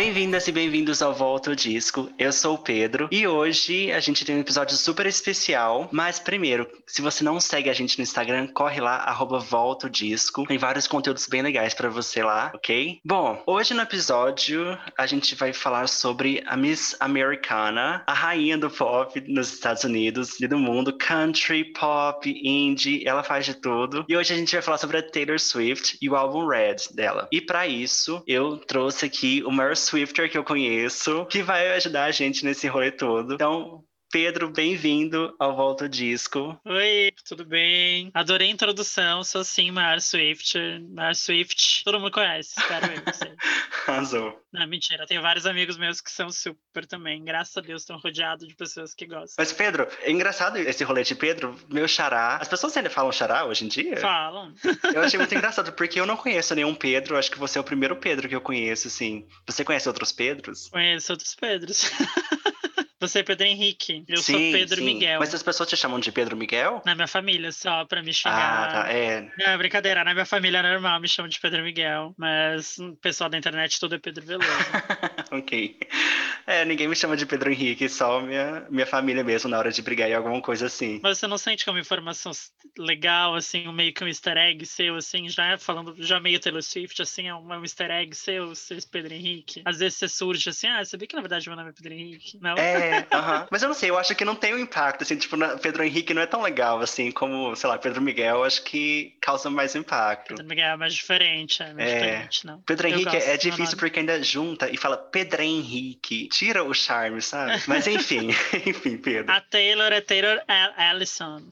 Bem-vindas e bem-vindos ao Volta ao Disco. Eu sou o Pedro e hoje a gente tem um episódio super especial. Mas primeiro, se você não segue a gente no Instagram, corre lá, arroba Volta ao Disco. Tem vários conteúdos bem legais para você lá, ok? Bom, hoje no episódio a gente vai falar sobre a Miss Americana, a rainha do pop nos Estados Unidos e do mundo, country, pop, indie, ela faz de tudo. E hoje a gente vai falar sobre a Taylor Swift e o álbum Red dela. E para isso, eu trouxe aqui o Meryl Swifter que eu conheço, que vai ajudar a gente nesse rolê todo. Então, Pedro, bem-vindo ao Volta Disco. Oi, tudo bem? Adorei a introdução, sou sim Mar Swift. Mar Swift, todo mundo conhece, espero eu. Arrasou. Não, mentira, tenho vários amigos meus que são super também. Graças a Deus, estão rodeados de pessoas que gostam. Mas, Pedro, é engraçado esse rolê de Pedro, meu xará. As pessoas ainda falam xará hoje em dia? Falam. Eu achei muito engraçado, porque eu não conheço nenhum Pedro, acho que você é o primeiro Pedro que eu conheço, assim. Você conhece outros Pedros? Conheço outros Pedros. Você é Pedro Henrique, eu sim, sou Pedro sim. Miguel. Mas as pessoas te chamam de Pedro Miguel? Na minha família, só pra me xingar. Ah, tá, é. Não, brincadeira, na minha família é normal me chamam de Pedro Miguel, mas o pessoal da internet tudo é Pedro Veloso. ok. É, ninguém me chama de Pedro Henrique, só minha, minha família mesmo, na hora de brigar em alguma coisa assim. Mas você não sente que é uma informação legal, assim, um meio que um easter egg seu, assim, já falando, já meio Taylor Swift, assim, é um, easter egg seu, seu Pedro Henrique? Às vezes você surge assim, ah, sabia que na verdade meu nome é Pedro Henrique? Não? É. Uh -huh. Mas eu não sei, eu acho que não tem um impacto, assim, tipo, Pedro Henrique não é tão legal, assim, como, sei lá, Pedro Miguel, acho que causa mais impacto. Pedro Miguel é mais diferente, é mais é. diferente, não. Pedro Henrique é difícil porque ainda junta e fala Pedro Henrique, tira o charme, sabe? Mas enfim, enfim, Pedro. A Taylor é Taylor Allison.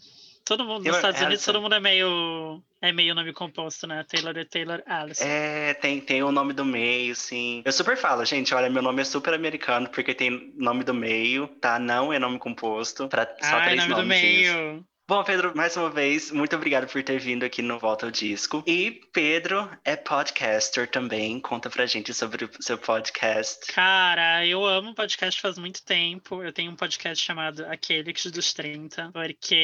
Todo mundo Taylor nos Estados Allison. Unidos, todo mundo é meio é meio nome composto, né? Taylor é Taylor Allison. É, tem, tem o nome do meio, sim. Eu super falo, gente, olha, meu nome é super americano porque tem nome do meio, tá? Não é nome composto. Pra só ah, três nome nomes. do meio. Bom, Pedro, mais uma vez, muito obrigado por ter vindo aqui no Volta ao Disco. E Pedro é podcaster também. Conta pra gente sobre o seu podcast. Cara, eu amo podcast faz muito tempo. Eu tenho um podcast chamado Aquelix dos 30, porque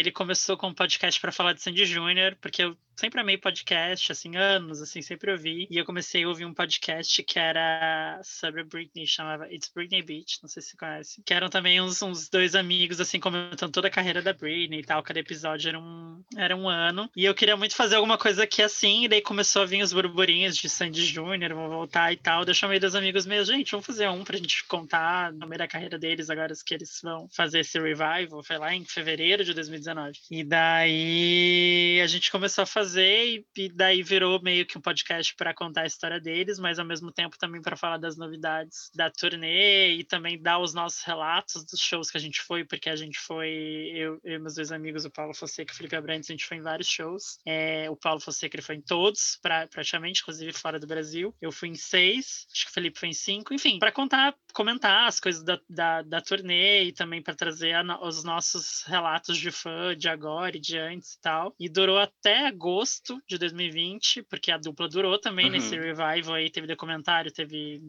ele começou com um podcast para falar de Sandy Júnior, porque eu sempre amei podcast, assim, anos, assim, sempre ouvi. E eu comecei a ouvir um podcast que era sobre a Britney, chamava It's Britney Beach, não sei se você conhece. Que eram também uns, uns dois amigos, assim, comentando toda a carreira da Britney e tal. Cada episódio era um, era um ano. E eu queria muito fazer alguma coisa aqui assim, e daí começou a vir os burburinhos de Sandy Júnior, vão voltar e tal. Eu chamei dos amigos meus, gente, vamos fazer um pra gente contar no meio da carreira deles, agora que eles vão fazer esse revival, foi lá em fevereiro de 2019. E daí a gente começou a fazer fazer e daí virou meio que um podcast para contar a história deles, mas ao mesmo tempo também para falar das novidades da turnê e também dar os nossos relatos dos shows que a gente foi, porque a gente foi, eu, e meus dois amigos, o Paulo Fonseca e o Felipe Abrantes, a gente foi em vários shows. É, o Paulo Fonseca ele foi em todos, pra, praticamente, inclusive fora do Brasil. Eu fui em seis, acho que o Felipe foi em cinco, enfim, para contar, comentar as coisas da, da, da turnê e também para trazer a, os nossos relatos de fã de agora e de antes e tal. E durou até agosto agosto de 2020, porque a dupla durou também uhum. nesse revival aí, teve documentário, teve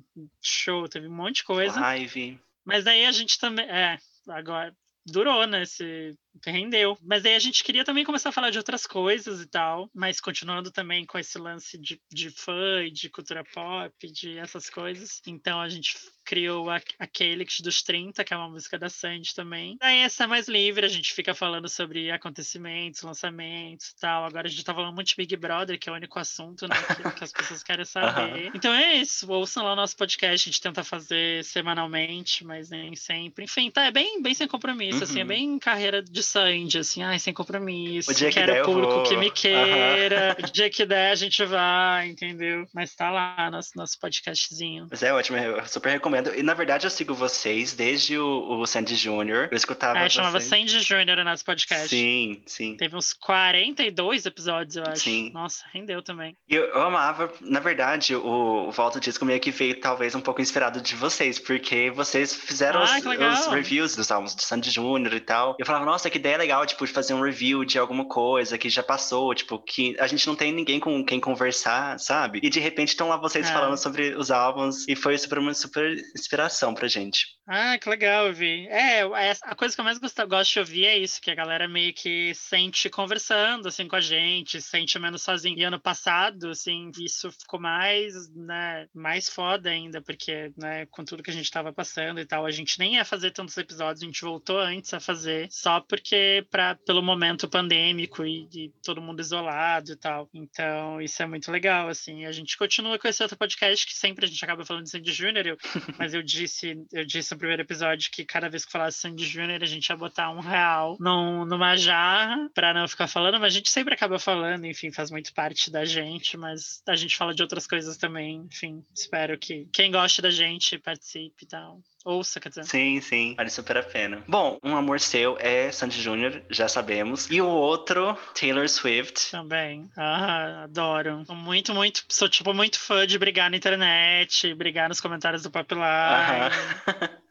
show, teve um monte de coisa. Live. Mas daí a gente também, é, agora durou, né, esse rendeu. Mas daí a gente queria também começar a falar de outras coisas e tal, mas continuando também com esse lance de, de fã e de cultura pop, de essas coisas. Então a gente criou a, a Calyx dos 30, que é uma música da Sandy também. Daí essa é mais livre, a gente fica falando sobre acontecimentos, lançamentos e tal. Agora a gente tá falando muito de Big Brother, que é o único assunto né, que, que as pessoas querem saber. Uhum. Então é isso, ouçam lá o nosso podcast, a gente tenta fazer semanalmente, mas nem sempre. Enfim, tá, é bem, bem sem compromisso, uhum. assim, é uhum. bem carreira de Sandy, assim, ai, sem compromisso. O dia que quero der, público vou... que me queira. Uhum. O dia que der, a gente vai, entendeu? Mas tá lá, nosso, nosso podcastzinho. Mas é ótimo, eu super recomendo. E na verdade eu sigo vocês desde o, o Sandy Júnior. Eu escutava. É, chamava Sandy Júnior o nosso podcast. Sim, sim. Teve uns 42 episódios, eu acho. Sim. Nossa, rendeu também. E eu, eu amava, na verdade, o, o Volta Disco meio que veio talvez um pouco inspirado de vocês, porque vocês fizeram ah, os, os, reviews dos álbuns de Sandy Júnior e tal. Eu falava, nossa, que ideia legal, tipo, de fazer um review de alguma coisa que já passou, tipo, que a gente não tem ninguém com quem conversar, sabe? E de repente estão lá vocês é. falando sobre os álbuns e foi super uma super inspiração pra gente. Ah, que legal ouvir. É, a coisa que eu mais gosto, gosto de ouvir é isso, que a galera meio que sente conversando, assim, com a gente, sente menos sozinho. E ano passado, assim, isso ficou mais, né, mais foda ainda, porque, né, com tudo que a gente tava passando e tal, a gente nem ia fazer tantos episódios, a gente voltou antes a fazer, só porque, pra, pelo momento pandêmico e, e todo mundo isolado e tal. Então, isso é muito legal, assim. A gente continua com esse outro podcast que sempre a gente acaba falando de Sandy Júnior, mas eu disse, eu disse no primeiro episódio que cada vez que falasse Sandy Júnior, a gente ia botar um real num, numa jarra pra não ficar falando, mas a gente sempre acaba falando, enfim, faz muito parte da gente, mas a gente fala de outras coisas também, enfim, espero que quem gosta da gente participe e tal. Ouça, quer dizer. Sim, sim, vale super a pena. Bom, um amor seu é Sandy Júnior, já sabemos. E o outro, Taylor Swift. Também. Ah, adoro. Muito, muito. Sou, tipo, muito fã de brigar na internet, brigar nos comentários do Pop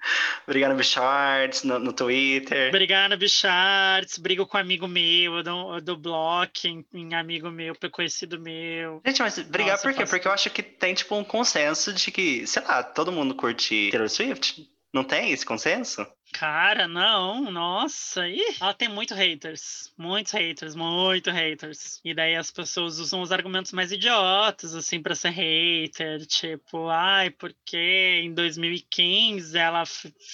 brigar no Bicharts, no, no Twitter. Brigar no Bicharts, brigo com um amigo meu, eu dou, eu dou bloco em, em, amigo meu, conhecido meu. Gente, mas brigar Nossa, por quê? Faço... Porque eu acho que tem, tipo, um consenso de que, sei lá, todo mundo curte Taylor Swift. Não tem esse consenso? Cara, não, nossa. Ih, ela tem muito haters. Muitos haters, muito haters. E daí as pessoas usam os argumentos mais idiotas, assim, pra ser hater. Tipo, ai, porque em 2015 ela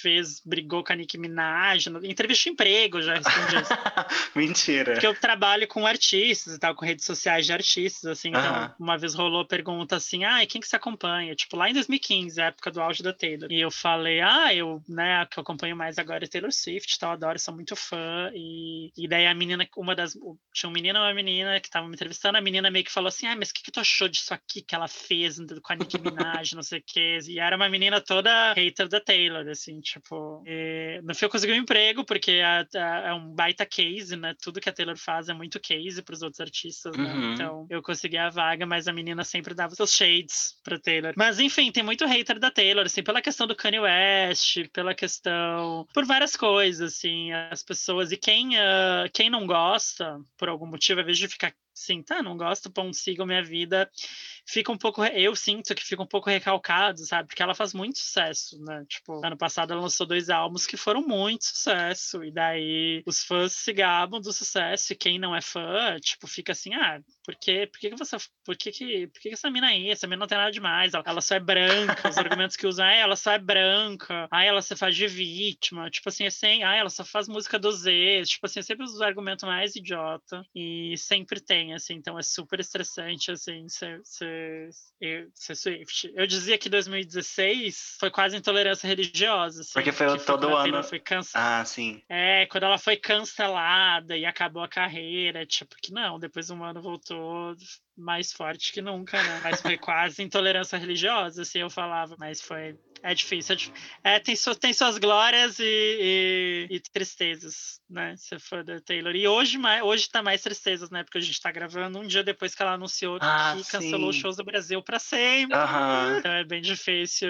fez, brigou com a Nicki Minaj. Entrevista de emprego, já respondi isso. Mentira. Porque eu trabalho com artistas e tal, com redes sociais de artistas, assim. Então, uh -huh. uma vez rolou a pergunta assim, ai, quem que você acompanha? Tipo, lá em 2015, época do auge da Taylor. E eu falei, ah, eu, né, que eu acompanho mais agora é Taylor Swift, tal, adoro, sou muito fã. E, e daí a menina, uma das. Tinha um menino e uma menina que estavam me entrevistando, a menina meio que falou assim: ah, mas o que, que tu achou disso aqui que ela fez com a Nicki Minaj, não sei o quê. E era uma menina toda hater da Taylor, assim, tipo. no fim eu consegui um emprego, porque é um baita case, né? Tudo que a Taylor faz é muito case para os outros artistas, né? Uhum. Então eu consegui a vaga, mas a menina sempre dava seus shades pra Taylor. Mas enfim, tem muito hater da Taylor, assim, pela questão do Kanye West, pela questão por várias coisas, assim, as pessoas. E quem, uh, quem não gosta, por algum motivo, ao invés de ficar assim, tá, não gosto, pão, sigam minha vida, fica um pouco, eu sinto que fica um pouco recalcado, sabe? Porque ela faz muito sucesso, né? Tipo, ano passado ela lançou dois álbuns que foram muito sucesso, e daí os fãs se gabam do sucesso, e quem não é fã, tipo, fica assim, ah, por que, por que, que você, por que, que, por que, que essa mina aí, essa mina não tem nada demais, ela, ela só é branca, os argumentos que usam, ah, ela só é branca, ah, ela se faz de vítima, tipo assim, assim, ah, ela só faz música do Z, tipo assim, sempre os argumentos mais idiota, e sempre tem, assim, então é super estressante, assim, ser, ser, ser Swift. Eu dizia que 2016 foi quase intolerância religiosa, assim, Porque foi todo ano. Foi canc... Ah, sim. É, quando ela foi cancelada e acabou a carreira, tipo, que não, depois um ano voltou mais forte que nunca, né? Mas foi quase intolerância religiosa, assim, eu falava, mas foi é difícil. É, tem, su, tem suas glórias e, e, e, tristezas, né? Se for da Taylor. E hoje, hoje tá mais tristezas, né? Porque a gente tá gravando um dia depois que ela anunciou ah, que cancelou os shows do Brasil pra sempre. Então é bem difícil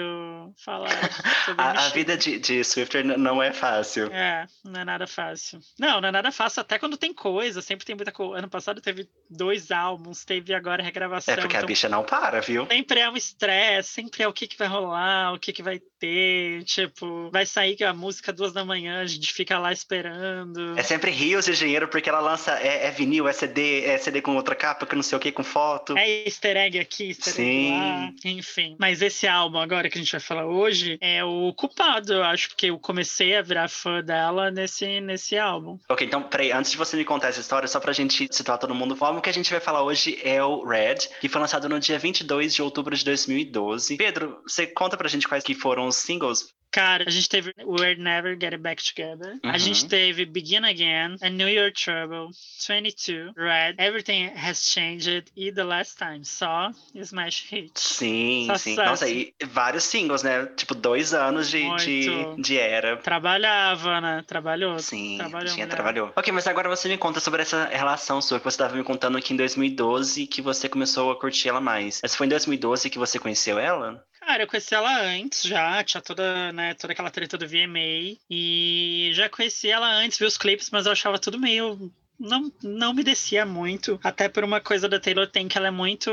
falar sobre a, a vida de, de Swifter não é fácil. É, não é nada fácil. Não, não é nada fácil, até quando tem coisa, sempre tem muita coisa. Ano passado teve dois álbuns, teve agora regravação. É porque então, a bicha não para, viu? Sempre é um estresse, sempre é o que, que vai rolar, o que, que que vai ter, tipo, vai sair a música duas da manhã, a gente fica lá esperando. É sempre rios de dinheiro porque ela lança, é, é, vinil, é CD, é CD com outra capa, que não sei o que, com foto. É easter egg aqui, easter Sim. egg lá, enfim. Mas esse álbum agora que a gente vai falar hoje é o culpado, eu acho, porque eu comecei a virar fã dela nesse, nesse álbum. Ok, então, peraí, antes de você me contar essa história, só pra gente situar todo mundo, o álbum que a gente vai falar hoje é o Red, que foi lançado no dia 22 de outubro de 2012. Pedro, você conta pra gente quais que foram os singles Cara, a gente teve We're Never Get Back Together. Uhum. A gente teve Begin Again, A New Year Trouble, 22, Red, Everything Has Changed e The Last Time. Só Smash Hit. Sim, só sim. Nossa, e vários singles, né? Tipo, dois anos de, de, de, era. Trabalhava, né? Trabalhou. Sim, trabalhou. Tinha, trabalhou. Ok, mas agora você me conta sobre essa relação sua que você estava me contando aqui em 2012 que você começou a curtir ela mais. Mas foi em 2012 que você conheceu ela? Cara, eu conheci ela antes já, tinha toda, né, toda aquela treta do VMA. E já conheci ela antes, vi os clipes, mas eu achava tudo meio não, não me descia muito, até por uma coisa da Taylor tem que ela é muito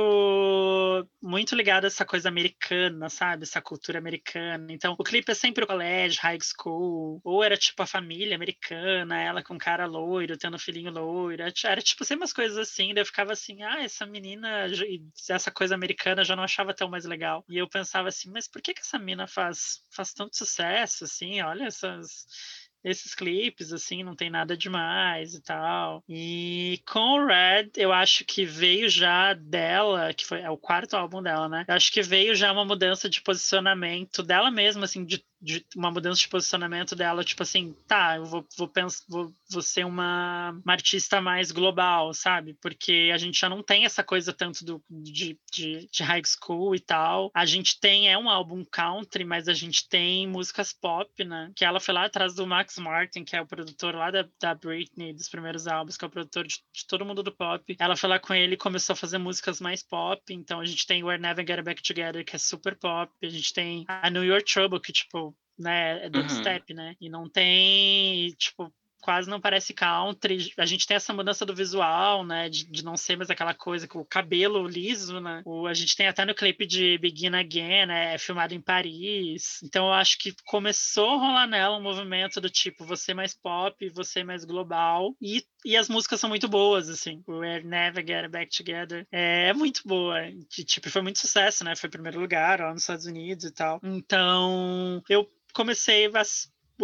muito ligada a essa coisa americana, sabe? Essa cultura americana. Então, o clipe é sempre o colégio, high school, ou era tipo a família americana, ela com cara loiro, tendo filhinho loiro. Era tipo sempre umas coisas assim, daí eu ficava assim, ah, essa menina, essa coisa americana já não achava tão mais legal. E eu pensava assim, mas por que que essa mina faz faz tanto sucesso assim? Olha essas esses clipes, assim, não tem nada demais e tal. E Red, eu acho que veio já dela, que foi é o quarto álbum dela, né? Eu acho que veio já uma mudança de posicionamento dela mesma, assim, de de uma mudança de posicionamento dela, tipo assim, tá, eu vou, vou, vou, vou ser uma, uma, artista mais global, sabe? Porque a gente já não tem essa coisa tanto do, de, de, de, high school e tal. A gente tem, é um álbum country, mas a gente tem músicas pop, né? Que ela foi lá atrás do Max Martin, que é o produtor lá da, da Britney, dos primeiros álbuns, que é o produtor de, de todo mundo do pop. Ela foi lá com ele e começou a fazer músicas mais pop. Então a gente tem We're Never Get Back Together, que é super pop. A gente tem a New York Trouble, que, tipo, né? É dubstep, uhum. né? E não tem, tipo, quase não parece country. A gente tem essa mudança do visual, né? De, de não ser mais aquela coisa com o cabelo liso, né? O, a gente tem até no clipe de Begin Again, né? É filmado em Paris. Então eu acho que começou a rolar nela um movimento do tipo você mais pop, você mais global. E, e as músicas são muito boas, assim. O We're Never Get Back Together é, é muito boa. E, tipo, foi muito sucesso, né? Foi primeiro lugar lá nos Estados Unidos e tal. Então eu comecei a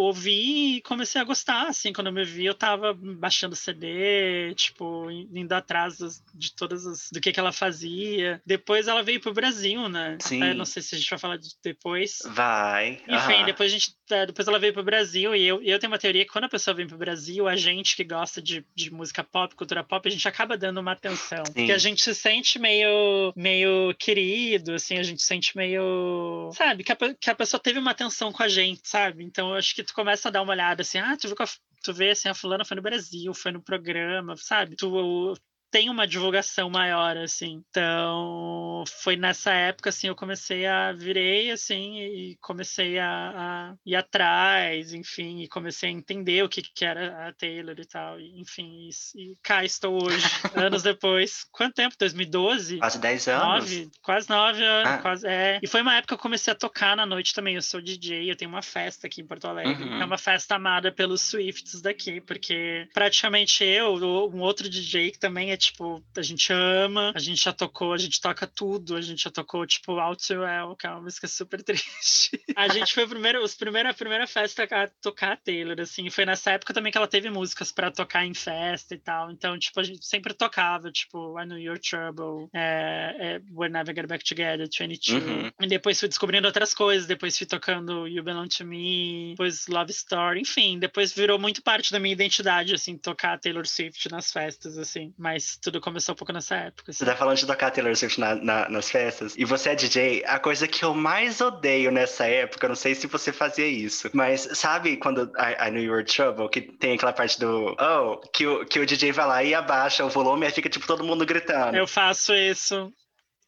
ouvi e comecei a gostar, assim, quando eu me vi, eu tava baixando CD, tipo, indo atrás dos, de todas as, do que que ela fazia. Depois ela veio pro Brasil, né? Sim. Até, não sei se a gente vai falar de depois. Vai. Enfim, depois a gente, é, depois ela veio pro Brasil e eu, eu tenho uma teoria que quando a pessoa vem pro Brasil, a gente que gosta de, de música pop, cultura pop, a gente acaba dando uma atenção. Sim. Porque a gente se sente meio, meio querido, assim, a gente se sente meio, sabe, que a, que a pessoa teve uma atenção com a gente, sabe? Então eu acho que tu começa a dar uma olhada assim, ah, tu viu que a, tu vê assim, a fulana foi no Brasil, foi no programa, sabe? Tu tem uma divulgação maior, assim. Então, foi nessa época, assim, eu comecei a... Virei, assim, e comecei a, a ir atrás, enfim, e comecei a entender o que, que era a Taylor e tal, e, enfim, e, e cá estou hoje, anos depois. Quanto tempo? 2012? Quase 10 anos. Nove, quase 9 anos, ah. quase, é. E foi uma época que eu comecei a tocar na noite também, eu sou DJ, eu tenho uma festa aqui em Porto Alegre, uhum. é uma festa amada pelos Swifts daqui, porque praticamente eu, um outro DJ que também é tipo, a gente ama, a gente já tocou, a gente toca tudo, a gente já tocou, tipo, Out to Well, que é uma música super triste. a gente foi o primeiro, os primeiro, a primeira festa a tocar a Taylor, assim, foi nessa época também que ela teve músicas para tocar em festa e tal, então, tipo, a gente sempre tocava, tipo, I Know Your Trouble, é, é, We're Never Get Back Together, 22, uhum. e depois fui descobrindo outras coisas, depois fui tocando You Belong to Me, depois Love Story, enfim, depois virou muito parte da minha identidade, assim, tocar Taylor Swift nas festas, assim, mas tudo começou um pouco nessa época. Assim. Você tá falando de tocar Taylor Swift na, na, nas festas, e você é DJ, a coisa que eu mais odeio nessa época, não sei se você fazia isso, mas sabe quando I, I Knew You Were Trouble, que tem aquela parte do oh, que o, que o DJ vai lá e abaixa o volume e fica tipo todo mundo gritando. Eu faço isso.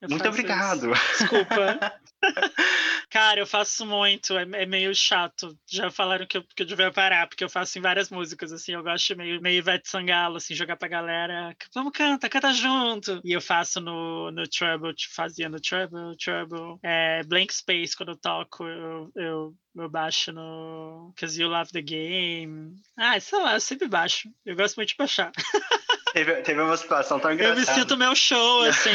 Eu Muito obrigado. Isso. Desculpa. Cara, eu faço muito, é, é, meio chato. Já falaram que eu, que eu devia parar, porque eu faço em várias músicas, assim, eu gosto meio, meio Ivete Sangalo, assim, jogar pra galera, vamos canta, canta junto. E eu faço no, no Trouble, fazia no Trouble, Trouble. É, Blank Space, quando eu toco, eu, eu eu baixo no Cause You Love the Game. Ah, sei lá, eu sempre baixo. Eu gosto muito de baixar. Teve, teve uma situação tão engraçada. Eu me sinto meu show, assim.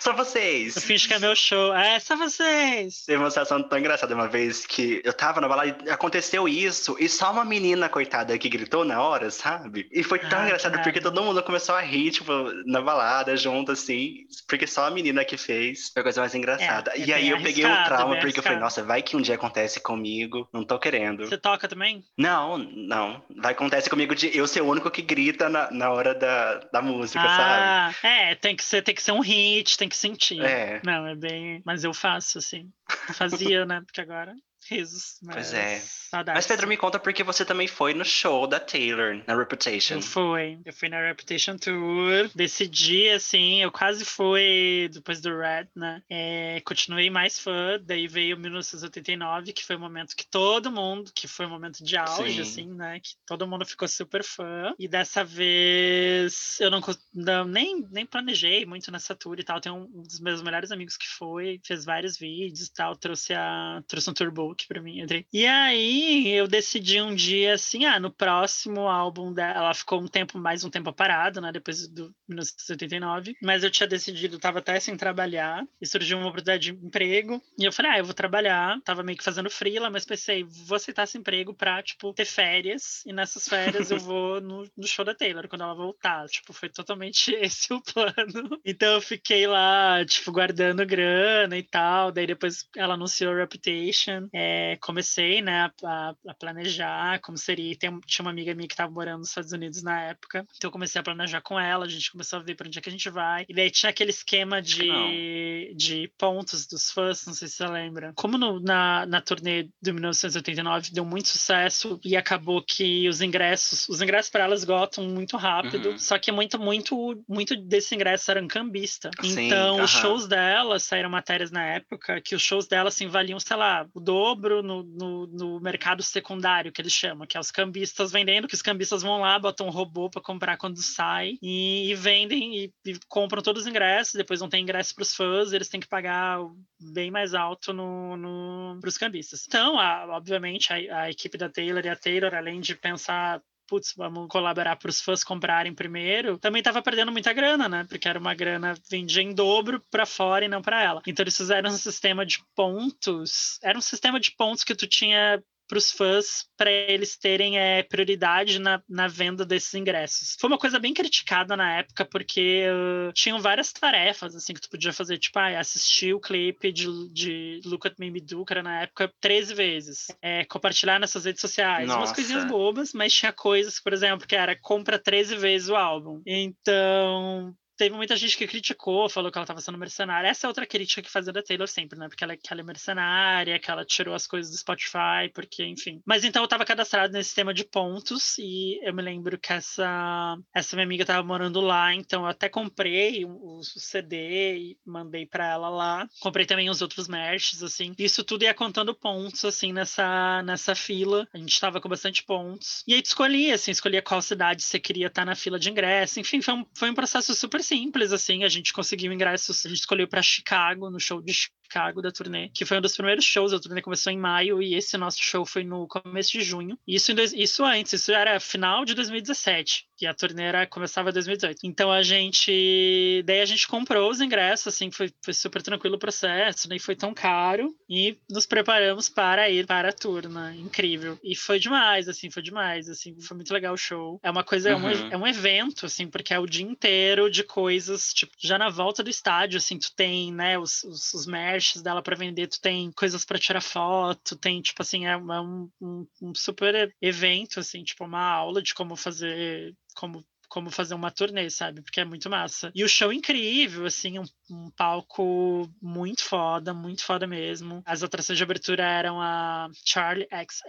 só vocês. Eu finge que é meu show. É, só vocês. Teve uma situação tão engraçada uma vez que eu tava na balada e aconteceu isso, e só uma menina, coitada, que gritou na hora, sabe? E foi tão ah, engraçado cara. porque todo mundo começou a rir, tipo, na balada, junto, assim, porque só a menina que fez. Foi a coisa mais engraçada. É, e aí eu peguei um trauma, porque eu falei, nossa, vai que um dia acontece comigo, não tô querendo. Você toca também? Não, não. Vai acontecer comigo de eu ser o único que grita na, na hora da, da música, ah, sabe? É, tem que, ser, tem que ser um hit, tem que sentir. É. Não, é bem. Mas eu faço, assim. Fazia, né? Porque agora risos. Mas... Pois é. Saudades. Mas Pedro, me conta porque você também foi no show da Taylor, na Reputation. Eu fui. Eu fui na Reputation Tour. Decidi, assim, eu quase fui depois do Red, né? É, continuei mais fã. Daí veio 1989, que foi o momento que todo mundo, que foi um momento de auge, Sim. assim, né? Que todo mundo ficou super fã. E dessa vez eu não, não- nem, nem planejei muito nessa tour e tal. Tem um, um dos meus melhores amigos que foi, fez vários vídeos e tal, trouxe, a, trouxe um tourbook pra mim. Andrei. E aí eu decidi um dia assim, ah, no próximo álbum dela, ela ficou um tempo, mais um tempo parada, né? Depois do 1979. Mas eu tinha decidido, tava até sem trabalhar, e surgiu uma oportunidade de emprego. E eu falei, ah, eu vou trabalhar. Tava meio que fazendo freela, mas pensei, vou aceitar esse emprego pra, tipo, ter férias. E nessas férias eu vou no, no show da Taylor quando ela voltar. Tipo, foi totalmente esse o plano. Então eu fiquei lá, tipo, guardando grana e tal. Daí depois ela anunciou Reputation. É, comecei, né, a, a planejar como seria. Tem, tinha uma amiga minha que tava morando nos Estados Unidos na época. Então eu comecei a planejar com ela. A gente começou a ver pra onde é que a gente vai. E daí tinha aquele esquema de, de pontos dos fãs, não sei se você lembra. Como no- na, na turnê de 1989 deu muito sucesso e acabou que os ingressos, os ingressos para ela esgotam muito rápido. Uhum. Só que muito, muito, muito desse ingresso eram cambista. Sim, então, os aham. shows dela saíram matérias na época que os shows dela assim valiam, sei lá, o dobro no, no, no mercado secundário, que eles chamam, que é os cambistas vendendo, que os cambistas vão lá, botam um robô para comprar quando sai e, e vendem e, e compram todos os ingressos, depois não tem ingresso para os fãs, eles têm que pagar bem mais alto no, no, para os cambistas. Então, a- obviamente, a, a equipe da Taylor e a Taylor, além de pensar putz, vamos colaborar para os fãs comprarem primeiro, também estava perdendo muita grana, né? Porque era uma grana vendia em dobro para fora e não para ela. Então eles fizeram um sistema de pontos, era um sistema de pontos que tu tinha para os fãs para eles terem é, prioridade na, na venda desses ingressos. Foi uma coisa bem criticada na época porque uh, tinham várias tarefas assim que tu podia fazer, tipo, ah, assistir o clipe de, de Look at Me Me Do, que era na época 13 vezes, é, compartilhar nas suas redes sociais, umas Nossa. coisinhas bobas, mas tinha coisas, por exemplo, que era compra 13 vezes o álbum. Então, teve muita gente que criticou, falou que ela estava sendo mercenária. Essa é outra crítica que fazia da Taylor sempre, né? Porque ela, que ela é mercenária, que ela tirou as coisas do Spotify, porque, enfim. Mas então eu estava cadastrado nesse sistema de pontos e eu me lembro que essa, essa minha amiga estava morando lá, então eu até comprei o, o CD e mandei para ela lá. Comprei também os outros merches, assim. Isso tudo ia contando pontos, assim, nessa, nessa fila. A gente estava com bastante pontos. E aí tu escolhia, assim, escolhia qual cidade você queria estar na fila de ingresso. Enfim, foi um, foi um processo super simples, assim. A gente conseguiu ingressos, a gente escolheu para Chicago, no show de Chicago da turnê, que foi um dos primeiros shows. A turnê começou em maio e esse nosso show foi no começo de junho. Isso, dois- isso antes, isso era final de 2017. E a turnê era, começava em 2018. Então a gente. Daí a gente comprou os ingressos, assim, foi, foi super tranquilo o processo, nem foi tão caro. E nos preparamos para ir para a tour, né? Incrível. E foi demais, assim, foi demais, assim, foi muito legal o show. É uma coisa, é, um, Uhum. é um evento, assim, porque é o dia inteiro de coisas, tipo, já na volta do estádio, assim, tu tem, né, os, os, os merches dela para vender, tu tem coisas para tirar foto, tem, tipo assim, é, um, um, um super evento, assim, tipo, uma aula de como fazer, como como fazer uma turnê, sabe? Porque é muito massa. E o show incrível, assim, um, um palco muito foda, muito foda mesmo. As atrações de abertura eram a Charlie XX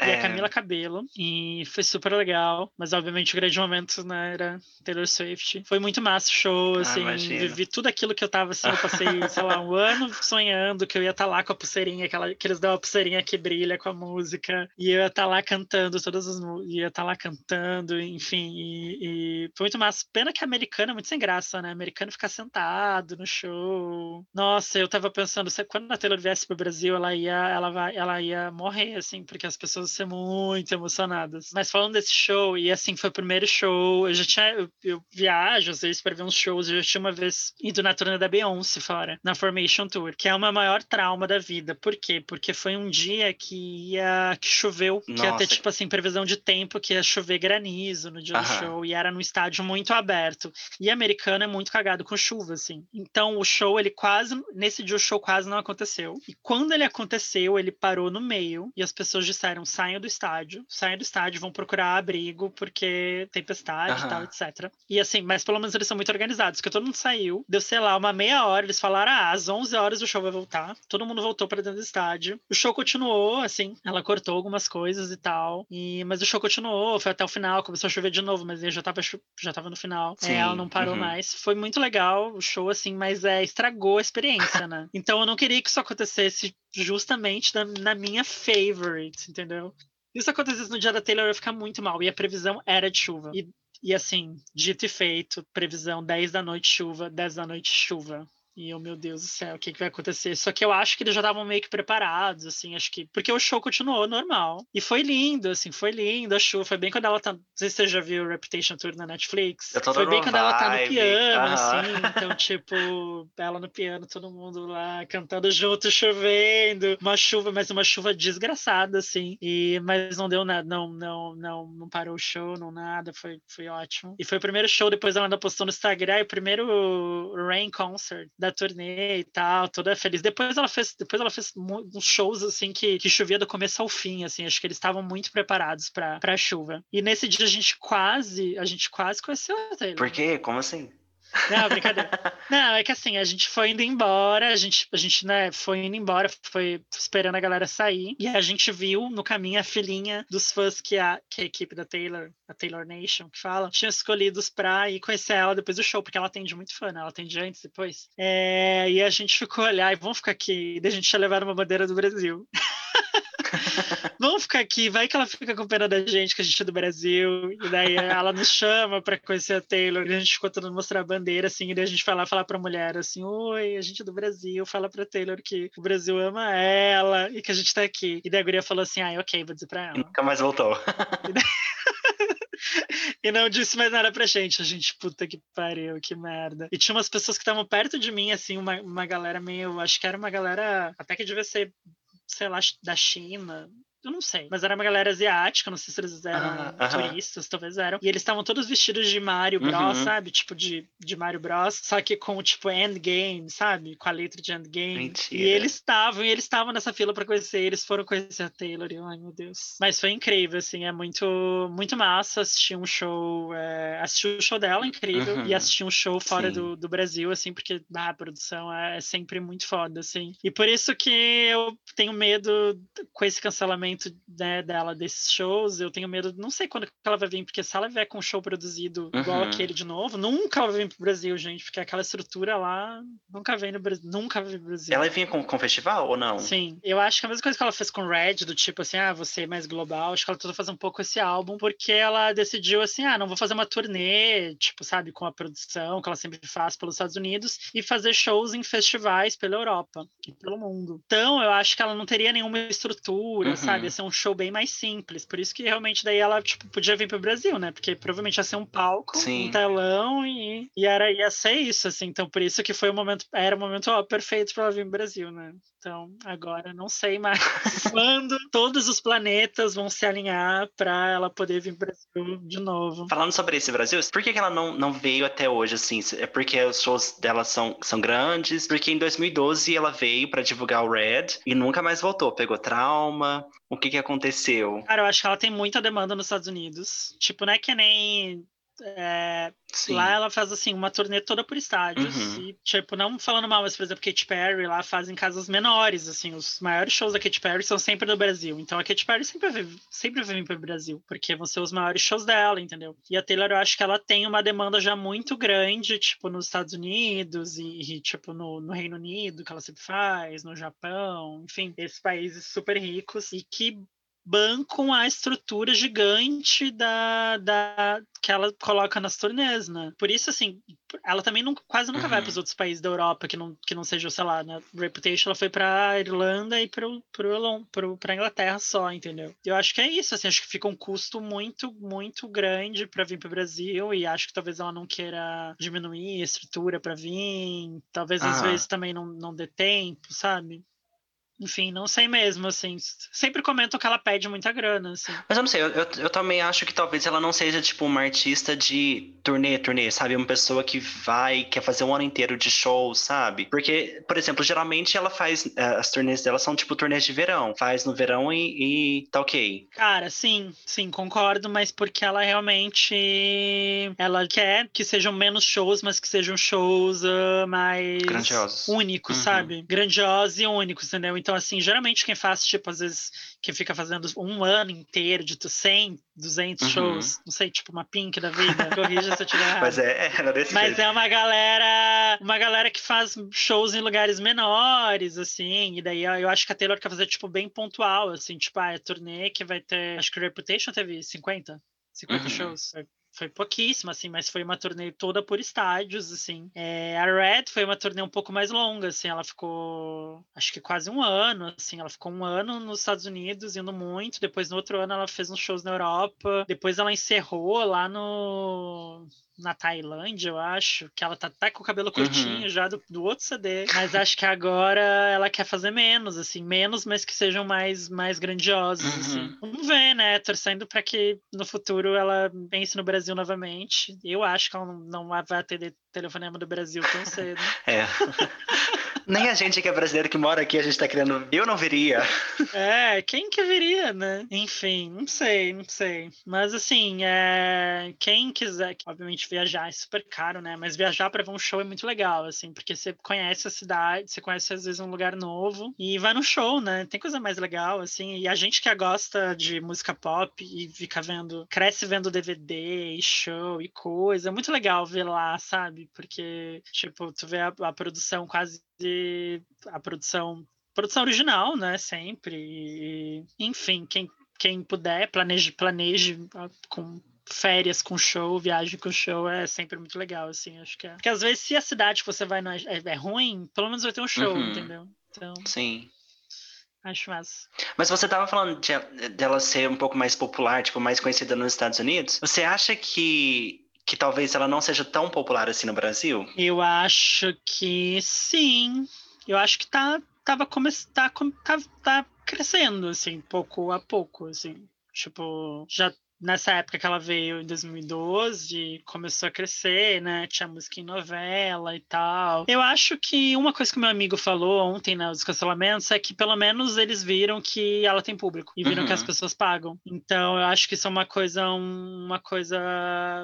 e É. a Camila Cabello. E foi super legal. Mas, obviamente, o grande momento, né, era Taylor Swift. Foi muito massa o show, assim. imagino. vivi tudo aquilo que eu tava, assim, eu passei, sei lá, um ano sonhando que eu ia estar lá com a pulseirinha, aquela, que eles dão a pulseirinha que brilha com a música. E eu ia estar lá cantando todas as músicas. Ia estar lá cantando, enfim. E, e foi muito massa. Pena que americano é muito sem graça, né? Americano ficar sentado no show. Nossa, eu tava pensando, quando a Taylor viesse pro Brasil, ela ia, ela vai, ela ia morrer, assim, porque as pessoas iam ser muito emocionadas. Mas falando desse show, e assim, foi o primeiro show. Eu já tinha. Eu, eu viajo, às vezes, para ver uns shows. Eu já tinha uma vez ido na turnê da Beyoncé fora, na Formation Tour, que é o meu maior trauma da vida. Por quê? Porque foi um dia que ia. que choveu, que ia Nossa. ter, tipo assim, previsão de tempo que ia chover granizo no dia do Aham. show. E era num estádio muito aberto. E americano é muito cagado com chuva, assim. Então o show, ele quase. Nesse dia o show quase não aconteceu. E quando ele aconteceu, ele parou no meio e as pessoas disseram: saiam do estádio, saiam do estádio, vão procurar abrigo, porque tempestade e tal, etc. E assim, mas pelo menos eles são muito organizados, porque todo mundo saiu, deu, sei lá, uma meia hora, eles falaram: ah, às 11 horas o show vai voltar. Todo mundo voltou para dentro do estádio. O show continuou, assim, ela cortou algumas coisas e tal. E, mas o show continuou, foi até o final, começou a chover de novo, mas ele já tava, já tava no final. É, ela não parou uhum. mais. Foi muito legal o show, assim, mas é, estragou a experiência, né? Então eu não queria que isso acontecesse justamente na, na minha favorite, entendeu? Se isso acontecesse no dia da Taylor, eu ia ficar muito mal. E a previsão era de chuva. E, e assim, dito e feito, previsão 10 da noite chuva, 10 da noite chuva. E eu, meu Deus do céu, o que, que vai acontecer? Só que eu acho que eles já estavam meio que preparados, assim, acho que. Porque o show continuou normal. E foi lindo, assim, foi lindo. A chuva foi bem quando ela tá. Não sei se você já viu o Reputation Tour na Netflix. Foi bem quando ela tá no piano, assim. Então, tipo, ela no piano, todo mundo lá cantando junto, chovendo. Uma chuva, mas uma chuva desgraçada, assim. E, mas não deu nada, não, não, não, não parou o show, não nada. Foi, foi ótimo. E foi o primeiro show, depois ela ainda postou no Instagram, o primeiro Rain Concert da da turnê e tal, toda feliz. Depois ela fez, depois ela fez uns shows assim que, que chovia do começo ao fim, assim, acho que eles estavam muito preparados para a chuva. E nesse dia a gente quase, a gente quase conheceu a Taylor. Por quê? Como assim? Não, brincadeira. Não, é que assim, a gente foi indo embora, a gente, a gente né, foi indo embora, foi esperando a galera sair, e a gente viu no caminho a filhinha dos fãs que a, que a equipe da Taylor, a Taylor Nation, que fala, tinha escolhidos pra ir conhecer ela depois do show, porque ela atende muito fã, né? Ela atende antes, depois. É, e a gente ficou olhar, e vamos ficar aqui, e a gente ia levar uma bandeira do Brasil. Vamos ficar aqui, vai que ela fica com pena da gente, que a gente é do Brasil, e daí ela nos chama para conhecer a Taylor, e a gente ficou tentando mostrar a bandeira, assim, e daí a gente vai lá falar pra mulher, assim, oi, a gente é do Brasil, fala pra Taylor que o Brasil ama ela, e que a gente tá aqui. E daí a guria falou assim, ah, ok, vou dizer pra ela. E nunca mais voltou. E, daí... e não disse mais nada pra gente. A gente, puta que pariu, que merda. E tinha umas pessoas que estavam perto de mim, assim, uma, uma galera meio. Acho que era uma galera. Até que devia ser sei lá, da China, eu não sei. Mas era uma galera asiática, não sei se eles eram -huh. turistas, talvez eram. E eles estavam todos vestidos de Mario Bros, uh -huh. sabe? Tipo de, de Mario Bros. Só que com, tipo, Endgame, sabe? Com a letra de Endgame. Mentira. E eles estavam, e eles estavam nessa fila para conhecer, eles foram conhecer a Taylor. E ai, meu Deus. Mas foi incrível, assim, é muito, muito massa assistir um show. É, assistir o show dela, incrível. Uh -huh. E assistir um show fora do, do Brasil, assim, porque ah, a produção é, é sempre muito foda, assim. E por isso que eu tenho medo com esse cancelamento né, dela desses shows, eu tenho medo, não sei quando ela vai vir, porque se ela vier com um show produzido uhum. igual aquele de novo, nunca ela vai vir pro Brasil, gente, porque aquela estrutura lá nunca vem no Brasil, nunca vem pro Brasil. Ela vinha com, com festival ou não? Sim, eu acho que a mesma coisa que ela fez com Red, do tipo assim, ah, você é mais global, acho que ela tentou fazer um pouco esse álbum, porque ela decidiu assim, ah, não vou fazer uma turnê, tipo, sabe, com a produção que ela sempre faz pelos Estados Unidos, e fazer shows em festivais pela Europa e pelo mundo. Então, eu acho que ela não teria nenhuma estrutura, uhum. sabe? Ia ser um show bem mais simples. Por isso que realmente daí ela tipo, podia vir pro Brasil, né? Porque provavelmente ia ser um palco, Sim. um telão e, e era, ia ser isso, assim. Então, por isso que foi o momento, era o momento ó, perfeito para ela vir pro Brasil, né? Então, agora não sei mais quando todos os planetas vão se alinhar para ela poder vir para o Brasil de novo. Falando sobre esse Brasil, por que, que ela não, não veio até hoje, assim? É porque os shows dela são, são grandes? Porque em 2012 ela veio para divulgar o Red e nunca mais voltou. Pegou trauma? O que, que aconteceu? Cara, eu acho que ela tem muita demanda nos Estados Unidos. Tipo, não é que nem é, lá ela faz assim uma turnê toda por estádios uhum. e tipo não falando mal mas por exemplo Katy Perry lá fazem casas menores assim os maiores shows da Katy Perry são sempre do Brasil. Então a Katy Perry sempre vai, sempre vir para o Brasil porque vão ser os maiores shows dela entendeu? E a Taylor eu acho que ela tem uma demanda já muito grande tipo nos Estados Unidos e, e tipo no, no Reino Unido que ela sempre faz no Japão enfim esses países super ricos e que bancam a estrutura gigante da, da que ela coloca nas turnês, né? Por isso, assim, ela também não, quase nunca uhum. vai para os outros países da Europa que não, que não seja, sei lá, né? Reputation, ela foi para Irlanda e para pro, pro, Inglaterra só, entendeu? Eu acho que é isso, assim, acho que fica um custo muito, muito grande para vir para o Brasil e acho que talvez ela não queira diminuir a estrutura para vir, talvez às vezes também não, não dê tempo, sabe? Enfim, não sei mesmo, assim. Sempre comento que ela pede muita grana, assim. Mas eu não sei, eu, eu, eu, também acho que talvez ela não seja, tipo, uma artista de turnê, turnê, sabe? Uma pessoa que vai, quer fazer um ano inteiro de shows, sabe? Porque, por exemplo, geralmente ela faz, eh, as turnês dela são, tipo, turnês de verão. Faz no verão e, e tá ok. Cara, sim, sim, concordo, mas porque ela realmente, ela quer que sejam menos shows, mas que sejam shows uh, mais... Grandiosos. Únicos, uhum. sabe? Grandiosos e únicos, entendeu? Então, assim, geralmente quem faz, tipo, às vezes, quem fica fazendo um ano inteiro de 100, 200 uhum. shows, não sei, tipo uma Pink da vida, corrija se eu tiver errado. Mas é, é desse Mas jeito. é uma galera, uma galera que faz shows em lugares menores, assim, e daí eu acho que a Taylor quer fazer, tipo, bem pontual, assim, tipo, ah, é turnê que vai ter, acho que o Reputation teve 50, 50 uhum. shows foi pouquíssimo, assim, mas foi uma turnê toda por estádios, assim. É, a Red foi uma turnê um pouco mais longa, assim, ela ficou, acho que quase um ano, assim, ela ficou um ano nos Estados Unidos, indo muito, depois no outro ano ela fez uns shows na Europa, depois ela encerrou lá no na Tailândia, eu acho, que ela tá até com o cabelo curtinho uhum. já do, do outro CD. Mas acho que agora ela quer fazer menos, assim, menos, mas que sejam mais, mais grandiosos, uhum. assim. Vamos ver, né? Torcendo para que no futuro ela pense no Brasil novamente. Eu acho que ela não, não vai atender telefonema do Brasil tão cedo. é. Nem a gente que é brasileiro que mora aqui, a gente tá querendo. Eu não viria. É, quem que viria, né? Enfim, não sei, não sei. Mas assim, é... quem quiser, obviamente, viajar é super caro, né? Mas viajar para ver um show é muito legal, assim, porque você conhece a cidade, você conhece às vezes um lugar novo e vai no show, né? Tem coisa mais legal, assim. E a gente que gosta de música pop e fica vendo, cresce vendo DVD e show e coisa, é muito legal ver lá, sabe? Porque, tipo, tu vê a, a produção quase de a produção produção original, né? Sempre. E, enfim, quem, quem puder, planeje, planeje com férias com show, viagem com show é sempre muito legal, assim, acho que é. Porque às vezes se a cidade que você vai não é, é, é ruim, pelo menos vai ter um show, uhum. entendeu? Então. Sim. Acho massa. Mas você tava falando de, dela ser um pouco mais popular, tipo, mais conhecida nos Estados Unidos. Você acha que que talvez ela não seja tão popular assim no Brasil? Eu acho que sim. Eu acho que tá, tava começando, tá, tá, tá crescendo, assim, pouco a pouco, assim. Tipo, já nessa época que ela veio em 2012, começou a crescer, né? Tinha música em novela e tal. Eu acho que uma coisa que meu amigo falou ontem, né, os cancelamentos, é que pelo menos eles viram que ela tem público e viram uhum. que as uhum. pessoas pagam. Então, eu acho que isso é uma coisa, uma coisa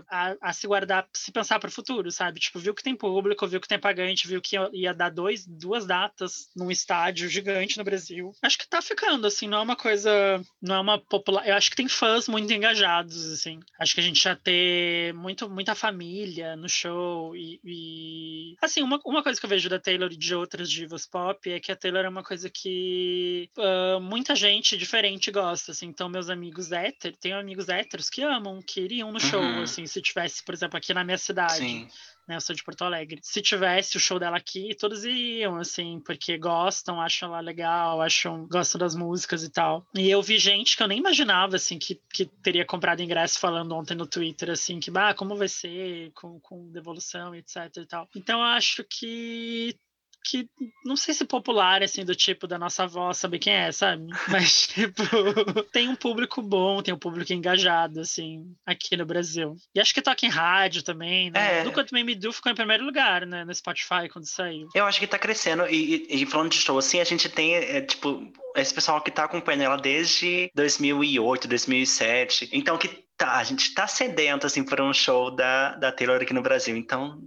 a, a se guardar, se pensar para o futuro, sabe? Tipo, viu que tem público, viu que tem pagante, viu que ia dar dois, duas datas num estádio gigante no Brasil. Acho que tá ficando, assim, não é uma coisa, não é uma popular. Eu acho que tem fãs muito engajados assim. Acho que a gente já ter muito, muita família no show e, e... assim, uma, uma coisa que eu vejo da Taylor e de outras divas pop é que a Taylor é uma coisa que uh, muita gente diferente gosta, assim. Então, meus amigos héteros, tenho amigos héteros que amam, que iriam no show, uhum. assim, se tivesse, por exemplo, aqui na minha cidade. Sim né? Eu sou de Porto Alegre. Se tivesse o show dela aqui, todos iriam, assim, porque gostam, acham ela legal, acham, gostam das músicas e tal. E eu vi gente que eu nem imaginava, assim, que, que teria comprado ingresso falando ontem no Twitter, assim, que, ah, como vai ser com, com devolução, etc e tal. Então eu acho que que não sei se popular, assim, do tipo da nossa avó saber quem é, sabe? Mas, tipo, tem um público bom, tem um público engajado, assim, aqui no Brasil. E acho que toca em rádio também, né? É. Do Quanto Me Do ficou em primeiro lugar, né? No Spotify, quando saiu. Eu acho que tá crescendo. E, e, e falando de show, assim, a gente tem, é, tipo, esse pessoal que tá acompanhando ela desde 2008, 2007. Então, que tá, a gente tá sedento, assim, por um show da, da Taylor aqui no Brasil. Então,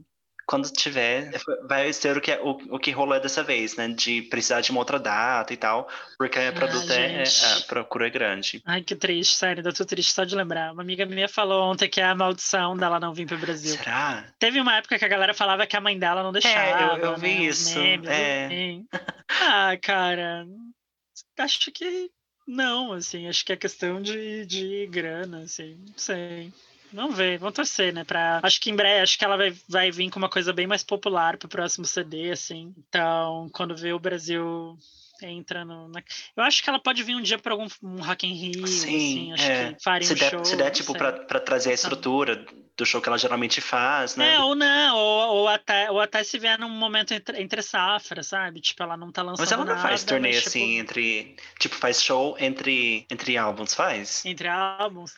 quando tiver, vai ser o que, é, o, o que rolou dessa vez, né? De precisar de uma outra data e tal, porque a, produto é, é, a procura é grande. Ai, que triste, sério, eu tô triste só de lembrar. Uma amiga minha falou ontem que é a maldição dela não vir pro Brasil. Será? Teve uma época que a galera falava que a mãe dela não deixava. É, eu, eu vi né, isso. Memes, é. Assim. ah, cara, acho que não, assim, acho que é questão de, de grana, assim, não sei. Vamos ver, vamos torcer, né? Pra... Acho que em breve, acho que ela vai, vai vir com uma coisa bem mais popular pro próximo CD, assim. Então, quando ver o Brasil entra no. Na... Eu acho que ela pode vir um dia para algum um Rock in Rio, Sim, assim, acho é. que faria Se um der, show. se der tipo, pra trazer a estrutura do show que ela geralmente faz, né? É, ou não, ou, ou até, ou até se vier num momento entre, entre safra, sabe? Tipo, ela não tá lançando Mas ela não nada, faz turnê mas, tipo, assim entre. Tipo, faz show entre, entre álbuns, faz? entre álbuns.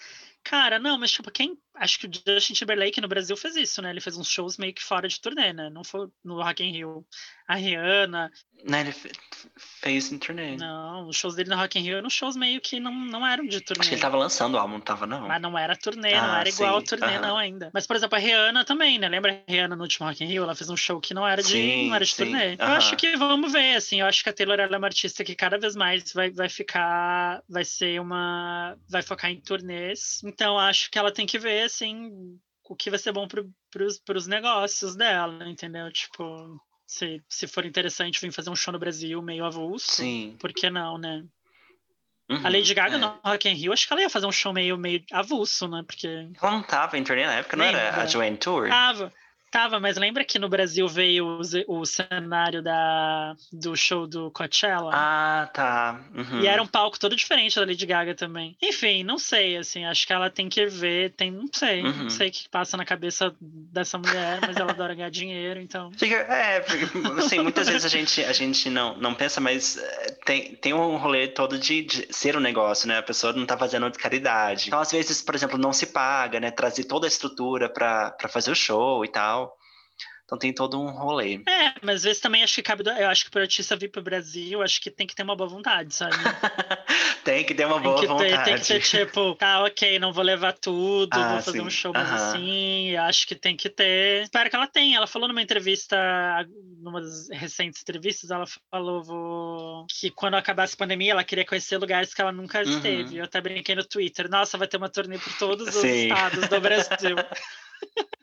Cara, não, mas tipo, quem. Acho que o Justin Timberlake no Brasil fez isso, né? Ele fez uns shows meio que fora de turnê, né? Não foi no Rock in Rio. A Rihanna, Né, ele fe- fez em turnê. não, os shows dele no Rock in Rio eram shows meio que não, não eram de turnê. Acho que ele tava lançando o álbum, não tava, não? Mas não era turnê, não Ah, era igual ao sim, turnê, aham. não, ainda. Mas, por exemplo, a Rihanna também, né? Lembra a Rihanna no último Rock in Rio? Ela fez um show que não era de, Sim, não era de sim, turnê. Eu aham. acho que vamos ver, assim, eu acho que a Taylor é uma artista que cada vez mais vai, vai ficar, vai ser uma, vai focar em turnês. Então, acho que ela tem que ver, assim, o que vai ser bom pro, pros, pros negócios dela, entendeu? Tipo, se, se for interessante vir fazer um show no Brasil meio avulso, Sim. por que não, né? Uhum, A Lady Gaga é. no Rock in Rio, acho que ela ia fazer um show meio, meio avulso, né? Porque Ela não tava em turnê na época, não era Lembra? a Joanne Tour? Tava, tava, mas lembra que no Brasil veio o, o cenário da, do show do Coachella? Ah, tá. Uhum. E era um palco todo diferente da Lady Gaga também. Enfim, não sei, assim, acho que ela tem que ver, tem, não sei, Uhum. não sei o que passa na cabeça dessa mulher, mas ela adora ganhar dinheiro, então. É, porque, assim, muitas vezes a gente, a gente não, não pensa, mas é, tem, tem um rolê todo de, de ser um negócio, né? A pessoa não tá fazendo de caridade. Então, às vezes, por exemplo, não se paga, né? Trazer toda a estrutura pra fazer o show e tal. Então tem todo um rolê. É, mas às vezes também acho que cabe, do- eu acho que pro artista vir pro Brasil, acho que tem que ter uma boa vontade, sabe? tem que ter uma Tem boa que, ter, vontade. tem que ter, tipo, tá, ok, não vou levar tudo, Ah, vou fazer um sim. show mais Aham. assim, acho que tem que ter. Espero que ela tenha. Ela falou numa entrevista, numa das recentes entrevistas, ela falou vou- que quando acabasse a pandemia, ela queria conhecer lugares que ela nunca Uhum. esteve. Eu até brinquei no Twitter, nossa, vai ter uma turnê por todos os Sim. estados do Brasil.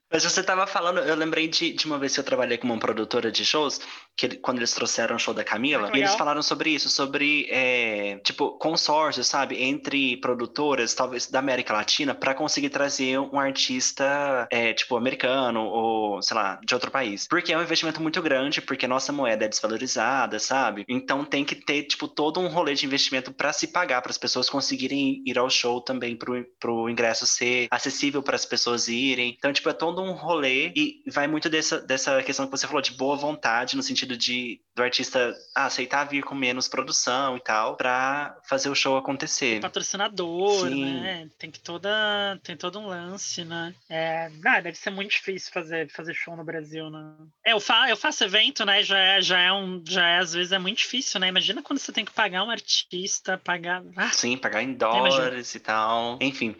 Mas você tava falando, eu lembrei de, de uma vez que eu trabalhei com uma produtora de shows, que ele- quando eles trouxeram o show da Camila, Ah, e eles falaram sobre isso, sobre, é, tipo, consórcio, sabe, entre produtoras, talvez da América Latina, para conseguir trazer um artista, é, tipo, americano ou, sei lá, de outro país. Porque é um investimento muito grande, porque nossa moeda é desvalorizada, sabe? Então tem que ter, tipo, todo um rolê de investimento para se pagar, para as pessoas conseguirem ir ao show também, pro, pro ingresso ser acessível para as pessoas irem. Então, tipo, é todo um rolê e vai muito dessa, dessa questão que você falou de boa vontade, no sentido de do artista aceitar vir com menos produção e tal, para fazer o show acontecer. patrocinador, Sim. né? Tem que toda, tem todo um lance, né? É, ah, deve ser muito difícil fazer, fazer show no Brasil, né? É, eu, fa eu faço evento, né? Já é, já é um, já é, às vezes é muito difícil, né? Imagina quando você tem que pagar um artista, pagar. Ah, Sim, pagar em dólares e tal. Enfim.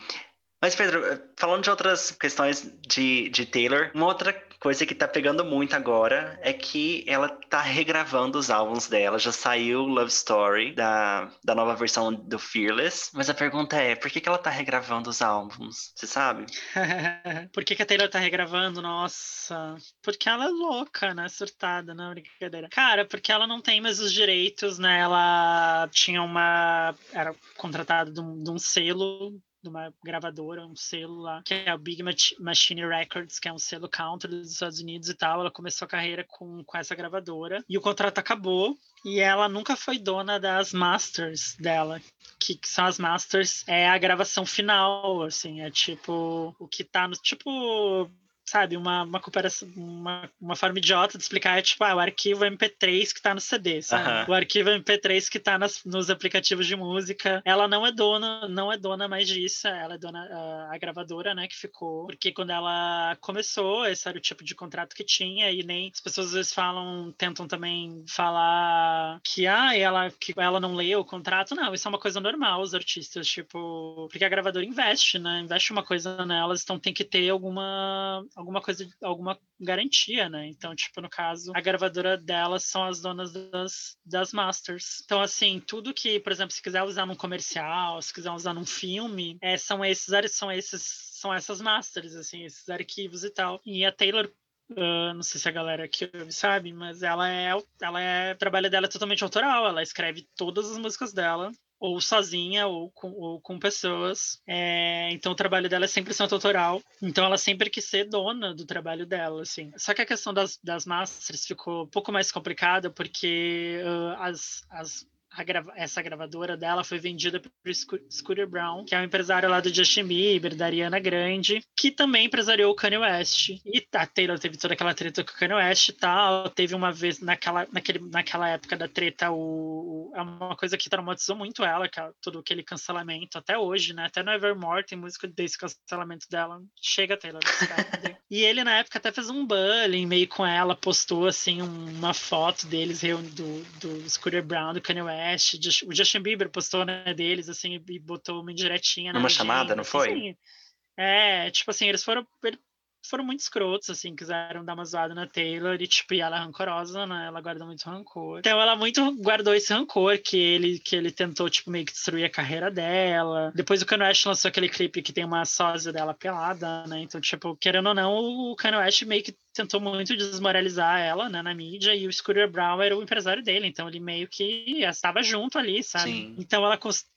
Mas, Pedro, falando de outras questões de, de Taylor, uma outra coisa que tá pegando muito agora é que ela tá regravando os álbuns dela. Já saiu Love Story, da, da nova versão do Fearless. Mas a pergunta é, por que, que ela tá regravando os álbuns? Você sabe? Por que, que a Taylor tá regravando? Nossa. Porque ela é louca, né? Surtada, não, brincadeira. Cara, porque ela não tem mais os direitos, né? Ela tinha uma. Era contratada de um, de um selo uma gravadora, um selo lá, que é o Big Mach- Machine Records, que é um selo country dos Estados Unidos e tal. Ela começou a carreira com, com essa gravadora e o contrato acabou. E ela nunca foi dona das masters dela, que, que são as masters, é a gravação final, assim, é tipo o que tá no tipo sabe, uma, uma cooperação, uma, uma forma idiota de explicar é tipo, ah, o arquivo MP3 que tá no CD, sabe? O arquivo MP3 que tá nas, nos aplicativos de música. Ela não é dona, não é dona mais disso, ela é dona, a, a gravadora, né, que ficou. Porque quando ela começou, esse era o tipo de contrato que tinha, e nem as pessoas às vezes falam, tentam também falar que, ah, ela, que ela não leu o contrato. Não, isso é uma coisa normal, os artistas, tipo, porque a gravadora investe, né? Investe uma coisa nelas, então tem que ter alguma alguma coisa, alguma garantia, né? Então, tipo, no caso, a gravadora delas são as donas das, das masters. Então, assim, tudo que, por exemplo, se quiser usar num comercial, se quiser usar num filme, é, são esses, são esses, são essas masters, assim, esses arquivos e tal. E a Taylor Uh, não sei se a galera aqui sabe, mas ela é, ela é, o trabalho dela é totalmente autoral. Ela escreve todas as músicas dela. Ou sozinha ou com, ou com pessoas. É, então o trabalho dela é 100% autoral. Então ela sempre quis ser dona do trabalho dela, assim. Só que a questão das, das masters ficou um pouco mais complicada porque uh, as, as grava essa gravadora dela foi vendida para o Scooter Brown, que é um empresário lá do Justin Bieber, da Ariana Grande, que também empresariou o Kanye West. E a Taylor teve toda aquela treta com o Kanye West e tal. Teve uma vez, naquela, naquele, naquela época da treta, o, é uma coisa que traumatizou muito ela, que é todo aquele cancelamento, até hoje, né? Até no Evermore tem música desse cancelamento dela. Chega a Taylor. e ele, na época, até fez um bullying meio com ela, postou, assim, uma foto deles do, do Scooter Brown, do Kanye West West, o Justin Bieber postou né, deles, assim, e botou uma indiretinha. Uma chamada, não foi? Assim, é, tipo assim, eles foram, foram muito escrotos, assim, quiseram dar uma zoada na Taylor e, tipo, e ela é rancorosa, né? Ela guarda muito rancor. Então ela muito guardou esse rancor que ele, que ele tentou, tipo, meio que destruir a carreira dela. Depois o Kanye West lançou aquele clipe que tem uma sósia dela pelada, né? Então, tipo, querendo ou não, o Kanye West meio que tentou muito desmoralizar ela, né, na mídia, e o Scooter Brown era o empresário dele, então ele meio que estava junto ali, sabe? Sim. Então ela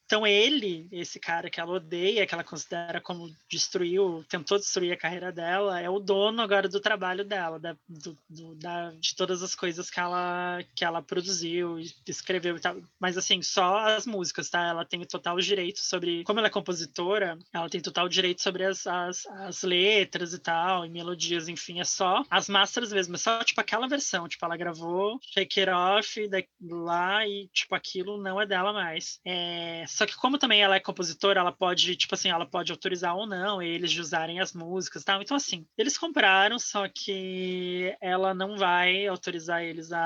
então ele, esse cara que ela odeia, que ela considera como destruiu, tentou destruir a carreira dela, é o dono agora do trabalho dela, da, do, do, da, de todas as coisas que ela, que ela produziu, escreveu e tal. Mas assim, só as músicas, tá? Ela tem total direito sobre, como ela é compositora, ela tem total direito sobre as, as, as letras e tal, e melodias, enfim, é só as masters mesmo, é só tipo aquela versão, tipo, ela gravou Shake It Off lá e tipo aquilo não é dela mais. É, só que como também ela é compositora, ela pode, tipo assim, ela pode autorizar ou não eles de usarem as músicas, tal. Então assim, eles compraram, só que ela não vai autorizar eles a,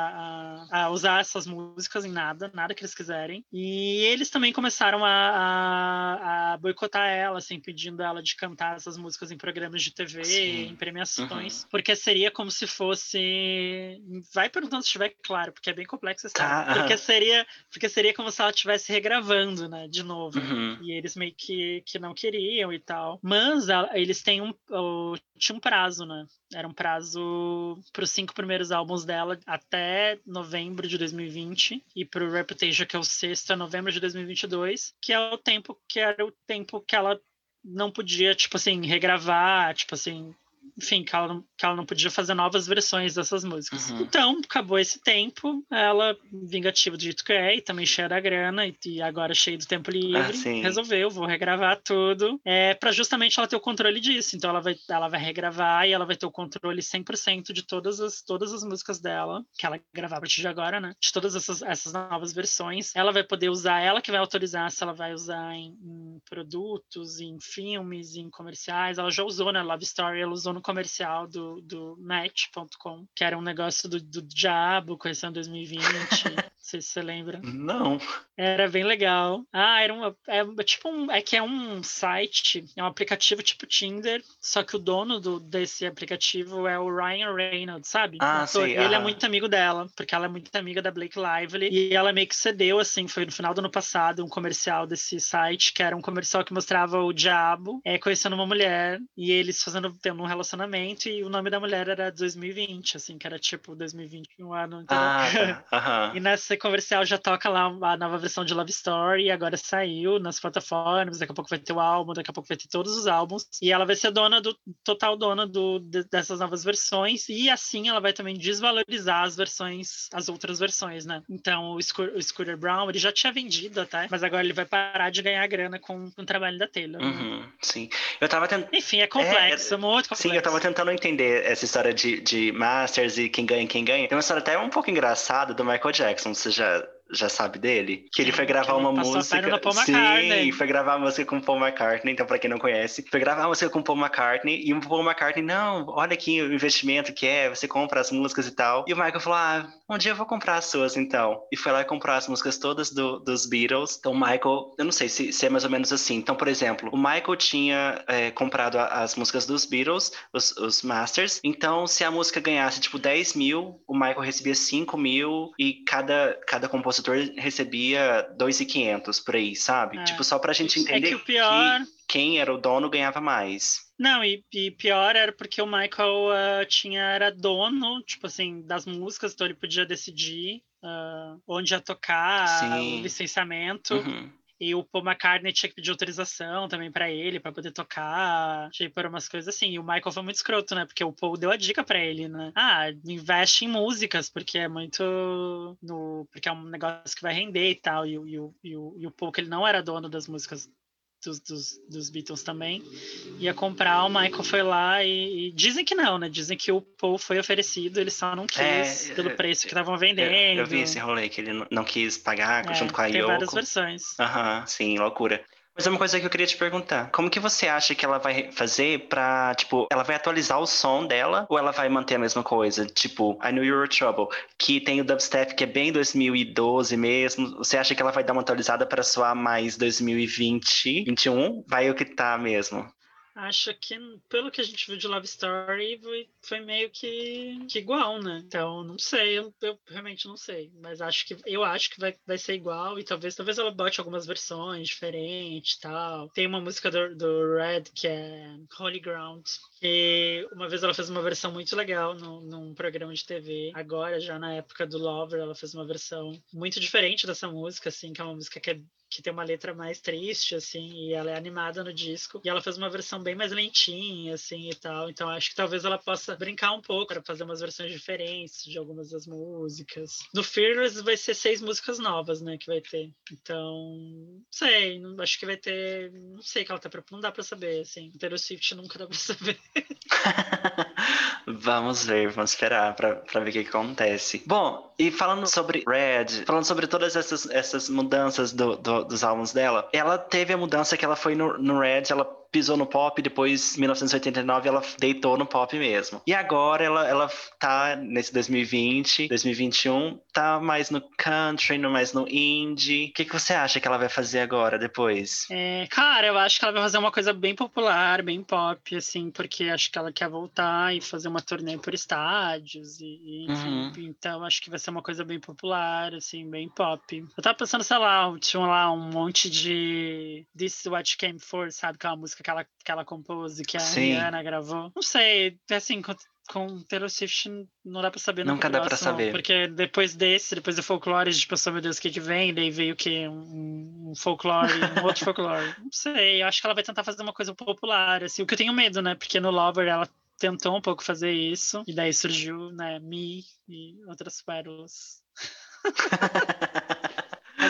a, a usar essas músicas em nada, nada que eles quiserem. E eles também começaram a, a, a boicotar ela, assim, pedindo ela de cantar essas músicas em programas de TV, Sim. em premiações, uhum. porque seria como se fosse. Vai perguntando se estiver claro, porque é bem complexo essa tá. Porque seria, porque seria como se ela estivesse regravando, né, de novo. Uhum. E eles meio que, que não queriam e tal. Mas a, eles têm um. O, tinha um prazo, né? Era um prazo para os cinco primeiros álbuns dela até novembro de 2020 e para o Reputation, que é o sexto, é novembro de 2022, que é o tempo que era o tempo que ela não podia, tipo assim, regravar, tipo assim, enfim, que ela, não, que ela não podia fazer novas versões dessas músicas. Uhum. Então, acabou esse tempo, ela, vingativa do jeito que é, e também cheia da grana, e, e agora cheia do tempo livre, ah, resolveu, vou regravar tudo, é, para justamente ela ter o controle disso. Então, ela vai, ela vai regravar e ela vai ter o controle 100% de todas as, todas as músicas dela, que ela gravar a partir de agora, né? De todas essas, essas novas versões. Ela vai poder usar, ela que vai autorizar se ela vai usar em, em produtos, em filmes, em comerciais. Ela já usou, né? Love Story, ela usou no comercial do, do Match.com, que era um negócio do, do diabo, começou em 2020. não sei se você lembra. Não. Era bem legal. Ah, era um. É, tipo um. É que é um site, é um aplicativo tipo Tinder, só que o dono do, desse aplicativo é o Ryan Reynolds, sabe? Ah, sim. Ele ah. é muito amigo dela, porque ela é muito amiga da Blake Lively. E ela meio que cedeu, assim, foi no final do ano passado, um comercial desse site, que era um comercial que mostrava o diabo é, conhecendo uma mulher e eles fazendo tendo um relacionamento relacionamento e o nome da mulher era 2020, assim, que era tipo 2021 ano. Entendeu? Ah, tá. e nessa comercial já toca lá a nova versão de Love Story, agora saiu nas plataformas, daqui a pouco vai ter o álbum, daqui a pouco vai ter todos os álbuns, e ela vai ser dona do, total dona do, de, dessas novas versões, e assim ela vai também desvalorizar as versões, as outras versões, né? Então o, Scooter, o Scooter Brown, ele já tinha vendido até, mas agora ele vai parar de ganhar grana com, com o trabalho da Taylor. Né? Uhum, né? Sim. Eu tava tentando. Enfim, é complexo, é, é... muito complexo. Sim, eu tava tentando entender essa história de, de Masters e quem ganha quem ganha. Tem uma história até um pouco engraçada do Michael Jackson. Você já, já sabe dele? Que ele foi gravar uma música. Sim, foi gravar a música com Paul McCartney. Então, pra quem não conhece, foi gravar a música com Paul McCartney. E o Paul McCartney, não, olha aqui o investimento que é, você compra as músicas e tal. E o Michael falou: ah, um dia eu vou comprar as suas então. E foi lá e comprou as músicas todas do, dos Beatles. Então, o Michael, eu não sei se, se, é mais ou menos assim. Então, por exemplo, o Michael tinha é, comprado as músicas dos Beatles, os, os Masters. Então, se a música ganhasse tipo 10 mil, o Michael recebia 5 mil e cada, cada compositor compositor recebia 2,500 por aí, sabe? É. Tipo, só pra gente entender é que, o pior... que quem era o dono ganhava mais. Não, e, e pior era porque o Michael uh, tinha, era dono, tipo assim, das músicas, então ele podia decidir uh, onde ia tocar, Sim. o licenciamento. Uhum. E o Paul McCartney tinha que pedir autorização também para ele, para poder tocar, tipo, por umas coisas assim. E o Michael foi muito escroto, né? Porque o Paul deu a dica para ele, né? Ah, investe em músicas, porque é muito. No, porque é um negócio que vai render e tal. E, e, e, e o Paul, que ele não era dono das músicas dos, dos, dos, Beatles também. Ia comprar, o Michael foi lá e, e, dizem que não, né? Dizem que o Paul foi oferecido, ele só não quis é, pelo preço que estavam vendendo. Eu, eu, vi esse rolê que ele não quis pagar é, junto com a tem Yoko. Tem várias versões. Aham, sim, loucura. Mas é uma coisa que eu queria te perguntar. Como que você acha que ela vai fazer pra, tipo, ela vai atualizar o som dela ou ela vai manter a mesma coisa? Tipo, I Know You're Trouble, que tem o dubstep que é bem 2012 mesmo. Você acha que ela vai dar uma atualizada para soar mais 2020, 2021? Vai o que tá mesmo? Acho que, pelo que a gente viu de Love Story, foi, meio que, que, igual, né? Então, não sei, eu, eu, realmente não sei. Mas acho que eu acho que vai, vai ser igual e talvez, talvez ela bote algumas versões diferentes tal. Tem uma música do, do Red que é Holy Ground. E uma vez ela fez uma versão muito legal no, num programa de TV. Agora, já na época do Lover, ela fez uma versão muito diferente dessa música, assim, que é uma música que é que tem uma letra mais triste, assim, e ela é animada no disco. E ela fez uma versão bem mais lentinha, assim, e tal. Então acho que talvez ela possa brincar um pouco para fazer umas versões diferentes de algumas das músicas. No Fearless vai ser seis músicas novas, né, que vai ter. Então, não sei, acho que vai ter, não sei que ela tá não dá para saber, assim. Taylor Swift nunca dá para saber. vamos ver, vamos esperar para ver o que, acontece. Bom, e falando sobre Red, falando sobre todas essas, essas mudanças do, do, dos álbuns dela, ela teve a mudança que ela foi no, no Red, ela pisou no pop, depois, em 1989, ela deitou no pop mesmo. E agora ela, ela tá nesse 2020, 2021, tá mais no country, mais no indie. O que, que você acha que ela vai fazer agora, depois? É, cara, eu acho que ela vai fazer uma coisa bem popular, bem pop, assim, porque acho que ela quer voltar e fazer uma turnê por estádios, e, enfim. Uhum. Então, acho que vai ser uma coisa bem popular, assim, bem pop. Eu tava pensando, sei lá, tinha lá um monte de This is What You Came For, sabe? Que é uma música que ela, que ela compôs e que a Sim. Rihanna gravou. Não sei, assim, com, com Taylor Swift não dá pra saber. Nunca dá pra saber. Porque depois desse, depois do folclore, a gente pensou, meu Deus, o que que vem? Daí veio o quê? Um, um folclore, um outro folclore. Não sei, eu acho que ela vai tentar fazer uma coisa popular, assim. O que eu tenho medo, né? Porque no Lover ela tentou um pouco fazer isso, e daí surgiu, né, Me e outras pérolas.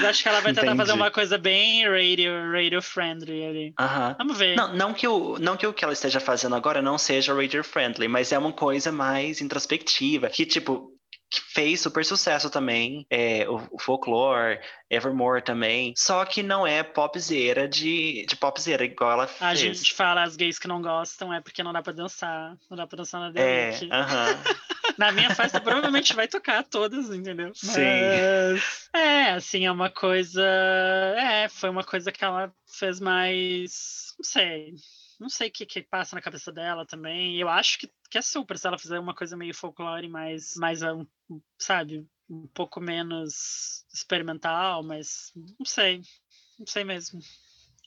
Mas acho que ela vai tentar Entendi. fazer uma coisa bem radio, radio friendly ali. Uhum. Vamos ver. Não, não, que o, não que o que ela esteja fazendo agora não seja radio friendly, mas é uma coisa mais introspectiva. Que, tipo, que fez super sucesso também, é, o, o Folklore, Evermore também, só que não é popzera de, de popzera, igual ela fez. A gente fala as gays que não gostam é porque não dá pra dançar, não dá pra dançar na é, uh -huh. Na minha festa provavelmente vai tocar todas, entendeu? Sim. Mas, é, assim, é uma coisa, é, foi uma coisa que ela fez mais, não sei, não sei o que, que passa na cabeça dela também. Eu acho que, que é super se ela fizer uma coisa meio folclore, mais, mais um, sabe, um pouco menos experimental, mas não sei. Não sei mesmo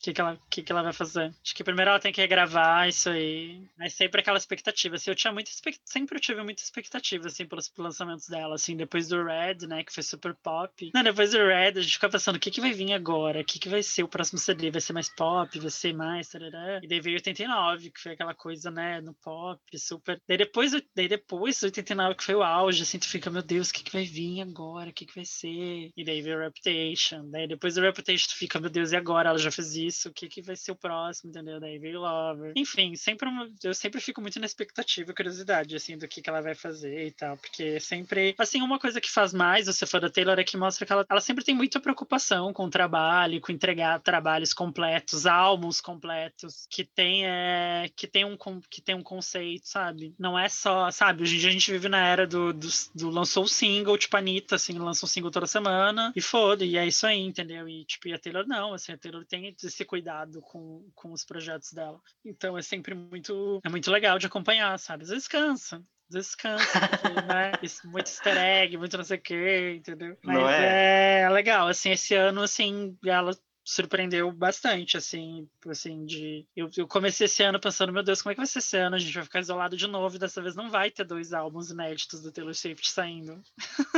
que, que, ela, que, que ela vai fazer. Acho que primeiro ela tem que gravar isso aí. Mas sempre aquela expectativa. Assim, eu tinha muita sempre eu tive muita expectativa, assim, pelos lançamentos dela, assim, depois do Red, né, que foi super pop. Não, depois do Red, a gente fica pensando, o que que vai vir agora? O que que vai ser o próximo CD? Vai ser mais pop? Vai ser mais... Tarará? E daí veio 89, que foi aquela coisa, né, no pop, super... Daí depois, daí depois 89, que foi o auge, assim, tu fica, meu Deus, o que que vai vir agora? O que que vai ser? E daí veio Reputation. Daí depois do Reputation, tu fica, meu Deus, e agora? Ela já fez isso isso, o que, que vai ser o próximo, entendeu? Daí veio Lover. Enfim, sempre eu sempre fico muito na expectativa, curiosidade, assim, do que, que ela vai fazer e tal, porque sempre, assim, uma coisa que faz mais você for da Taylor é que mostra que ela, ela sempre tem muita preocupação com o trabalho, com entregar trabalhos completos, álbuns completos, que tem, é, que tem um que tem um conceito, sabe? Não é só, sabe? Hoje em dia a gente vive na era do, do, do lançou o single, tipo a Anitta, assim, lançou um single toda semana e foda, e é isso aí, entendeu? E tipo, e a Taylor não, assim, a Taylor tem esse cuidado com, com os projetos dela. Então é sempre muito, é muito legal de acompanhar, sabe? Às vezes cansa, às vezes cansa, porque, né? muito easter egg, muito não sei o quê, entendeu? Mas é? é legal, assim, esse ano, assim, ela surpreendeu bastante, assim, assim, de... Eu, eu, comecei esse ano pensando, meu Deus, como é que vai ser esse ano? A gente vai ficar isolado de novo, e dessa vez não vai ter dois álbuns inéditos do Taylor Swift saindo.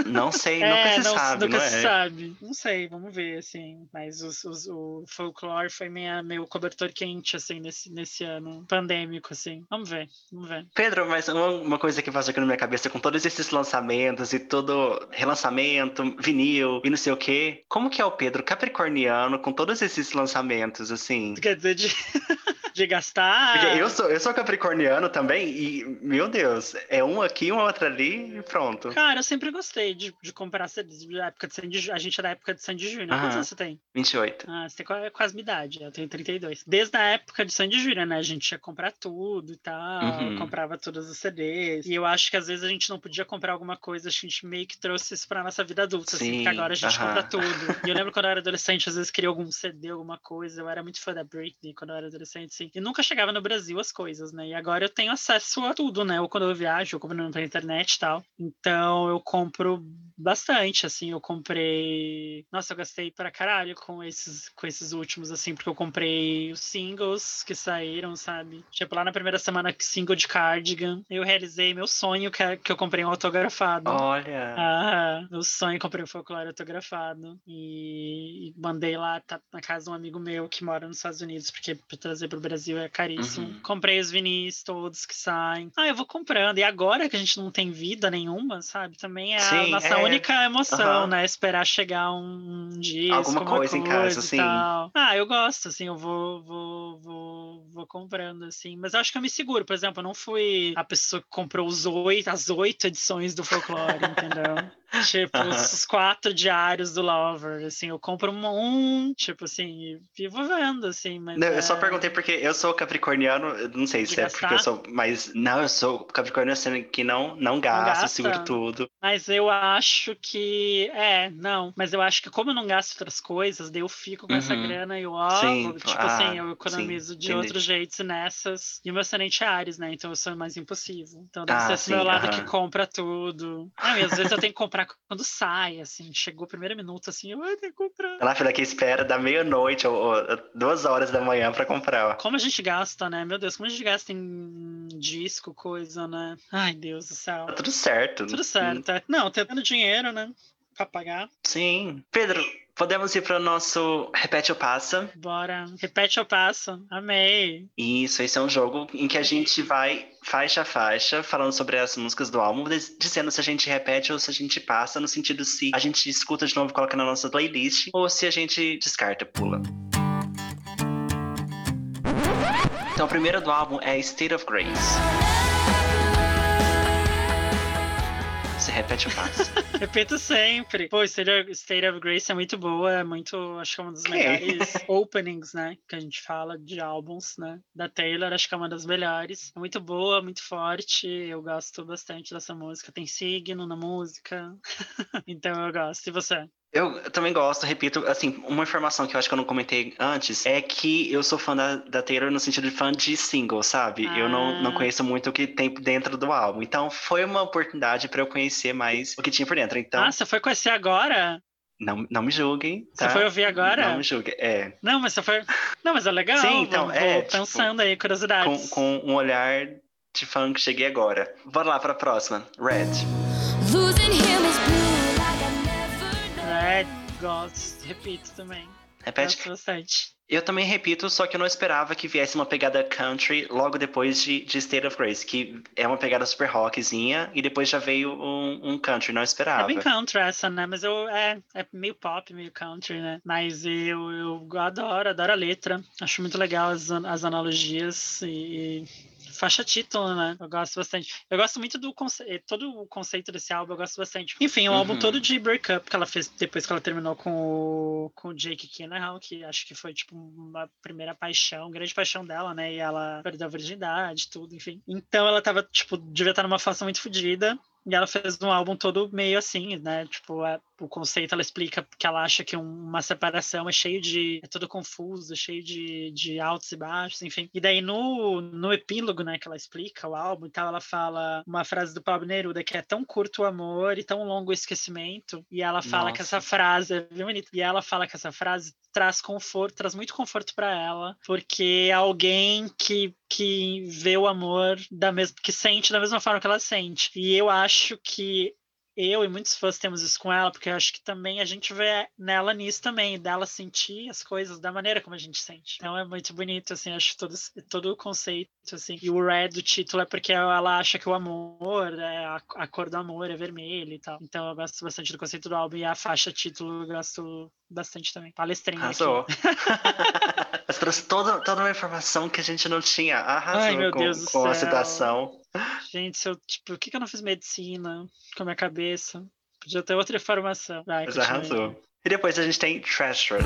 Não sei, é, nunca se não, sabe, Nunca não se é? sabe. Não sei, vamos ver, assim. Mas os, os, o Folklore foi minha, meu cobertor quente, assim, nesse, nesse ano pandêmico, assim. Vamos ver, vamos ver. Pedro, mas uma, uma coisa que passou aqui na minha cabeça, com todos esses lançamentos e todo relançamento, vinil e não sei o quê, como que é o Pedro capricorniano com todos esses lançamentos, assim. Quer dizer, de, de gastar. Porque eu sou, eu sou capricorniano também, e, meu Deus, é um aqui, um outro ali e pronto. Cara, eu sempre gostei de, de comprar CDs de época de Sandy A gente é da época de Sandy Júnior. Quantos anos você tem? 28. Ah, você tem quase minha idade, eu tenho 32. Desde a época de Sandy Júnior, né? A gente ia comprar tudo e tal, uhum. comprava todos os CDs. E eu acho que às vezes a gente não podia comprar alguma coisa, a gente meio que trouxe isso pra nossa vida adulta, Sim, assim, porque agora a gente uh -huh. compra tudo. E eu lembro quando eu era adolescente, às vezes queria algum CD, alguma coisa. Eu era muito fã da Britney quando eu era adolescente, assim. E nunca chegava no Brasil as coisas, né? E agora eu tenho acesso a tudo, né? Ou quando eu viajo, eu compro pela internet e tal. Então eu compro bastante, assim. Eu comprei. Nossa, eu gastei pra caralho com esses, com esses últimos, assim, porque eu comprei os singles que saíram, sabe? Tipo, lá na primeira semana, single de Cardigan, eu realizei meu sonho, que, é, que eu comprei um autografado. Olha! Ah, meu sonho, comprei um folclore autografado. E, e mandei lá, tá na casa de um amigo meu que mora nos Estados Unidos, porque pra trazer pro Brasil é caríssimo. Uhum. Comprei os vinis todos que saem. Ah, eu vou comprando. E agora que a gente não tem vida nenhuma, sabe? Também é Sim, a nossa é. única emoção, uhum. né? Esperar chegar um, um dia. Alguma coisa, coisa em casa, sim. Ah, eu gosto, assim, eu vou, vou, vou, vou comprando, assim. Mas eu acho que eu me seguro. Por exemplo, eu não fui a pessoa que comprou os oito, as oito edições do folclore, entendeu? Tipo, os quatro diários do Lover, assim, eu compro um, tipo assim, e vou vendo, assim, mas... Não, é... eu só perguntei porque eu sou capricorniano, não sei se é porque eu sou, mas não, eu sou capricorniano sendo que não, não gasta, seguro tudo. Mas eu acho que, é, não, mas eu acho que como eu não gasto outras coisas, daí eu fico com uhum. essa grana e eu, ó, sim, tipo ah, assim, eu economizo sim, de entendi. outros jeitos nessas, e o meu ascendente é Ares, né, então eu sou mais impossível. Então deve ah, ser esse meu lado que compra tudo. Não, e às vezes eu tenho que comprar comprar quando sai, assim, chegou o primeiro minuto, assim, eu tenho que comprar. Na fila que espera da meia-noite ou, ou, duas horas da manhã para comprar. Como a gente gasta, né? Meu Deus, como a gente gasta em disco, coisa, né? Ai, Deus do céu. Tá tudo certo. Tudo certo. É. Não, tendo dinheiro, né? Pra pagar. Sim. Pedro, Podemos ir para o nosso Repete ou Passa? Bora. Repete ou Passa. Amei. Isso, esse é um jogo em que a gente vai faixa a faixa, falando sobre as músicas do álbum, dizendo se a gente repete ou se a gente passa, no sentido se a gente escuta de novo e coloca na nossa playlist, ou se a gente descarta, pula. Então, a primeira do álbum é State of Grace. Você repete o passo. Repito sempre. Pô, State, State of Grace é muito boa, é muito, acho que é uma das melhores openings, né? Que a gente fala de álbuns, né? Da Taylor, acho que é uma das melhores. É muito boa, muito forte. Eu gosto bastante dessa música. Tem signo na música. então eu gosto. E você? Eu também gosto, repito, assim, uma informação que eu acho que eu não comentei antes é que eu sou fã da, da Taylor no sentido de fã de single, sabe? Ah. Eu não, não ah. conheço muito o que tem dentro do álbum. Então foi uma oportunidade para eu conhecer mais o que tinha por dentro. Então, ah, você foi conhecer agora? Não, não me julguem. Tá? Você foi ouvir agora? Não me julguem, é. Não, mas você foi. Não, mas é legal. Sim, então, vou, é. Vou tipo, pensando tipo, aí, curiosidades. Com, com um olhar de fã que cheguei agora. Bora lá pra próxima. Red. Losing him is blue. Gosto, repito também. Repete? Gosto bastante. Eu também repito, só que eu não esperava que viesse uma pegada country logo depois de, de State of Grace, que é uma pegada super rockzinha, e depois já veio um, um country, não esperava. É bem country essa, né? Mas eu, é, é meio pop, meio country, né? Mas eu, eu adoro, adoro a letra. Acho muito legal as, as analogias e faixa título, né? Eu gosto bastante. Eu gosto muito do conceito, eh, todo o conceito desse álbum, eu gosto bastante. Enfim, o uhum. álbum todo de breakup que ela fez depois que ela terminou com o, com o Jake Gyllenhaal, que acho que foi, tipo, uma primeira paixão, grande paixão dela, né? E ela perdeu a virgindade, tudo, enfim. Então ela tava, tipo, devia estar numa fase muito fodida. E ela fez um álbum todo meio assim, né? Tipo, o conceito, ela explica que ela acha que uma separação é cheio de. é tudo confuso, cheio de, de altos e baixos, enfim. E daí no, no epílogo, né, que ela explica o álbum e tal, ela fala uma frase do Pablo Neruda que é tão curto o amor e tão longo o esquecimento. E ela fala Nossa. que essa frase é bem bonita. E ela fala que essa frase traz conforto, traz muito conforto para ela, porque é alguém que, que vê o amor da mesma que sente da mesma forma que ela sente. E eu acho que eu e muitos fãs temos isso com ela, porque eu acho que também a gente vê nela nisso também, dela sentir as coisas da maneira como a gente sente. Então é muito bonito, assim, acho todo, todo o conceito, assim. E o red do título é porque ela acha que o amor, é, a, a cor do amor é vermelho e tal. Então eu gosto bastante do conceito do álbum e a faixa título eu gosto bastante também. Palestrinha Arrasou. Mas trouxe toda, toda uma informação que a gente não tinha. Arrasou Ai, meu com, Deus com a citação. Gente, se eu, tipo, por que, que eu não fiz medicina com a minha cabeça? Podia ter outra informação. Vai, Mas arrasou. E depois a gente tem Treasures.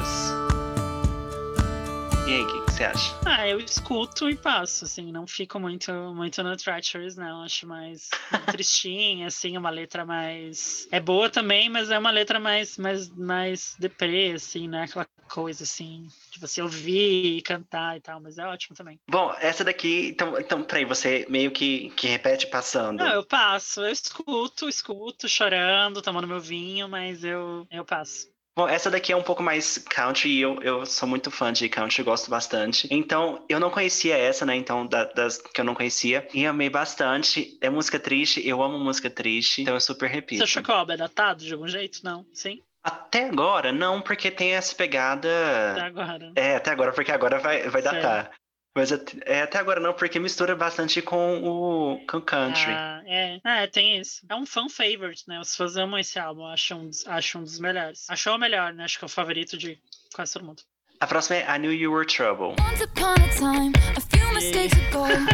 E aí, o que, que, você acha? Ah, eu escuto e passo, assim, não fico muito, muito no Treacherous, não. Acho mais tristinha, assim, uma letra mais. É boa também, mas é uma letra mais, mais, mais deprê, assim, né? Aquela coisa, assim, de você ouvir e cantar e tal, mas é ótimo também. Bom, essa daqui, então, então peraí, você meio que, que repete passando. Não, eu passo, eu escuto, escuto, chorando, tomando meu vinho, mas eu, eu passo. Bom, essa daqui é um pouco mais country e eu, eu sou muito fã de country, gosto bastante. Então, eu não conhecia essa, né? Então, da, das que eu não conhecia. E amei bastante. É música triste, eu amo música triste, então eu super repito. Você achou que o álbum é datado de algum jeito? Não? Sim? Até agora, não, porque tem essa pegada. Até agora. É, até agora, porque agora vai, vai datar. Mas é, até agora não, porque mistura bastante com o com country. Ah, é. é, tem isso. É um fan favorite, né? Os fãs amam esse álbum, acham, acham um dos melhores. Achou o melhor, né? Acho que é o favorito de quase todo mundo. A próxima é I Knew You Were Trouble.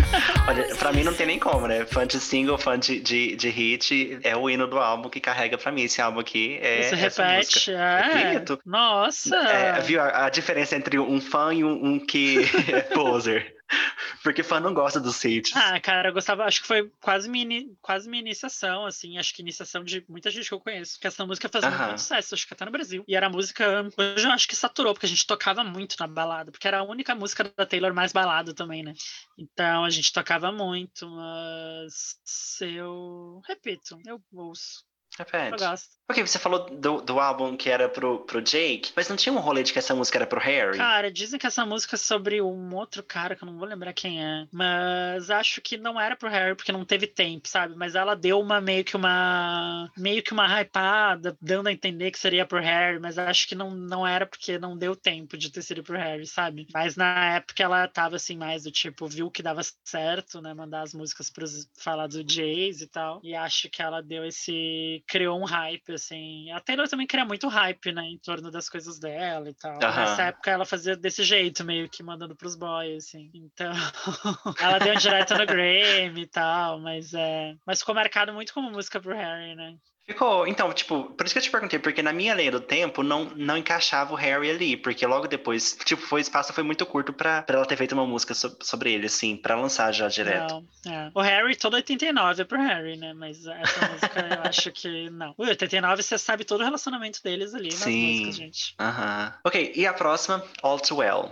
Olha, pra mim não tem nem como, né? Fã de single, fã de, de, de hit, é o hino do álbum que carrega pra mim. Esse álbum aqui é. Você repete? É. Nossa! É, viu a, a, diferença entre um fã e um, um que é poser? Porque fã não gosta do hits. Ah, cara, eu gostava, acho que foi quase minha, quase minha iniciação, assim, acho que iniciação de muita gente que eu conheço, porque essa música fazia uh -huh. muito sucesso, acho que até no Brasil. E era a música, hoje eu acho que saturou, porque a gente tocava muito na balada, porque era a única música da Taylor mais balada também, né? Então a gente tocava muito, mas eu repito, eu ouço. Repete. Eu gosto. Ok, você falou do, do álbum que era pro, pro Jake, mas não tinha um rolê de que essa música era pro Harry? Cara, dizem que essa música é sobre um outro cara, que eu não vou lembrar quem é. Mas acho que não era pro Harry, porque não teve tempo, sabe? Mas ela deu uma meio que uma. meio que uma hypada, dando a entender que seria pro Harry, mas acho que não, não era porque não deu tempo de ter sido pro Harry, sabe? Mas na época ela tava assim, mais do tipo, viu que dava certo, né? Mandar as músicas pros falar do Jays e tal. E acho que ela deu esse. Criou um hype, assim. A Taylor também cria muito hype, né, em torno das coisas dela e tal. Uhum. Nessa época ela fazia desse jeito, meio que mandando pros boys, assim. Então, ela deu um direto no Grammy e tal, mas é. Mas ficou marcado muito como música pro Harry, né? Ficou. Então, tipo, por isso que eu te perguntei, porque na minha linha do tempo não, não encaixava o Harry ali, porque logo depois, tipo, foi, o espaço foi muito curto pra, pra ela ter feito uma música so, sobre ele, assim, pra lançar já direto. Não, é. O Harry, todo 89 é pro Harry, né? Mas essa música eu acho que não. O 89 você sabe todo o relacionamento deles ali nas Sim. músicas, gente. Aham. Uh -huh. Ok, e a próxima, All Too Well.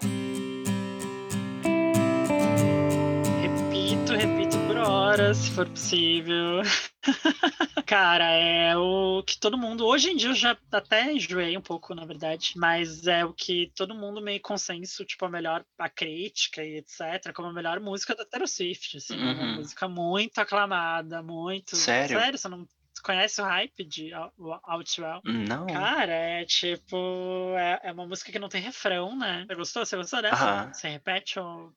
Horas, se for possível. Cara, é o que todo mundo. Hoje em dia eu já até enjoei um pouco, na verdade. Mas é o que todo mundo meio consenso, tipo, a melhor a crítica e etc., como a melhor música da Taylor Swift. Assim, uhum. Uma música muito aclamada, muito. Sério? Sério, você não conhece o hype de Outwell? Não. Cara, é tipo. É, é, uma música que não tem refrão, né? Você gostou? Você gostou dessa? Uh -huh. Você repete ou.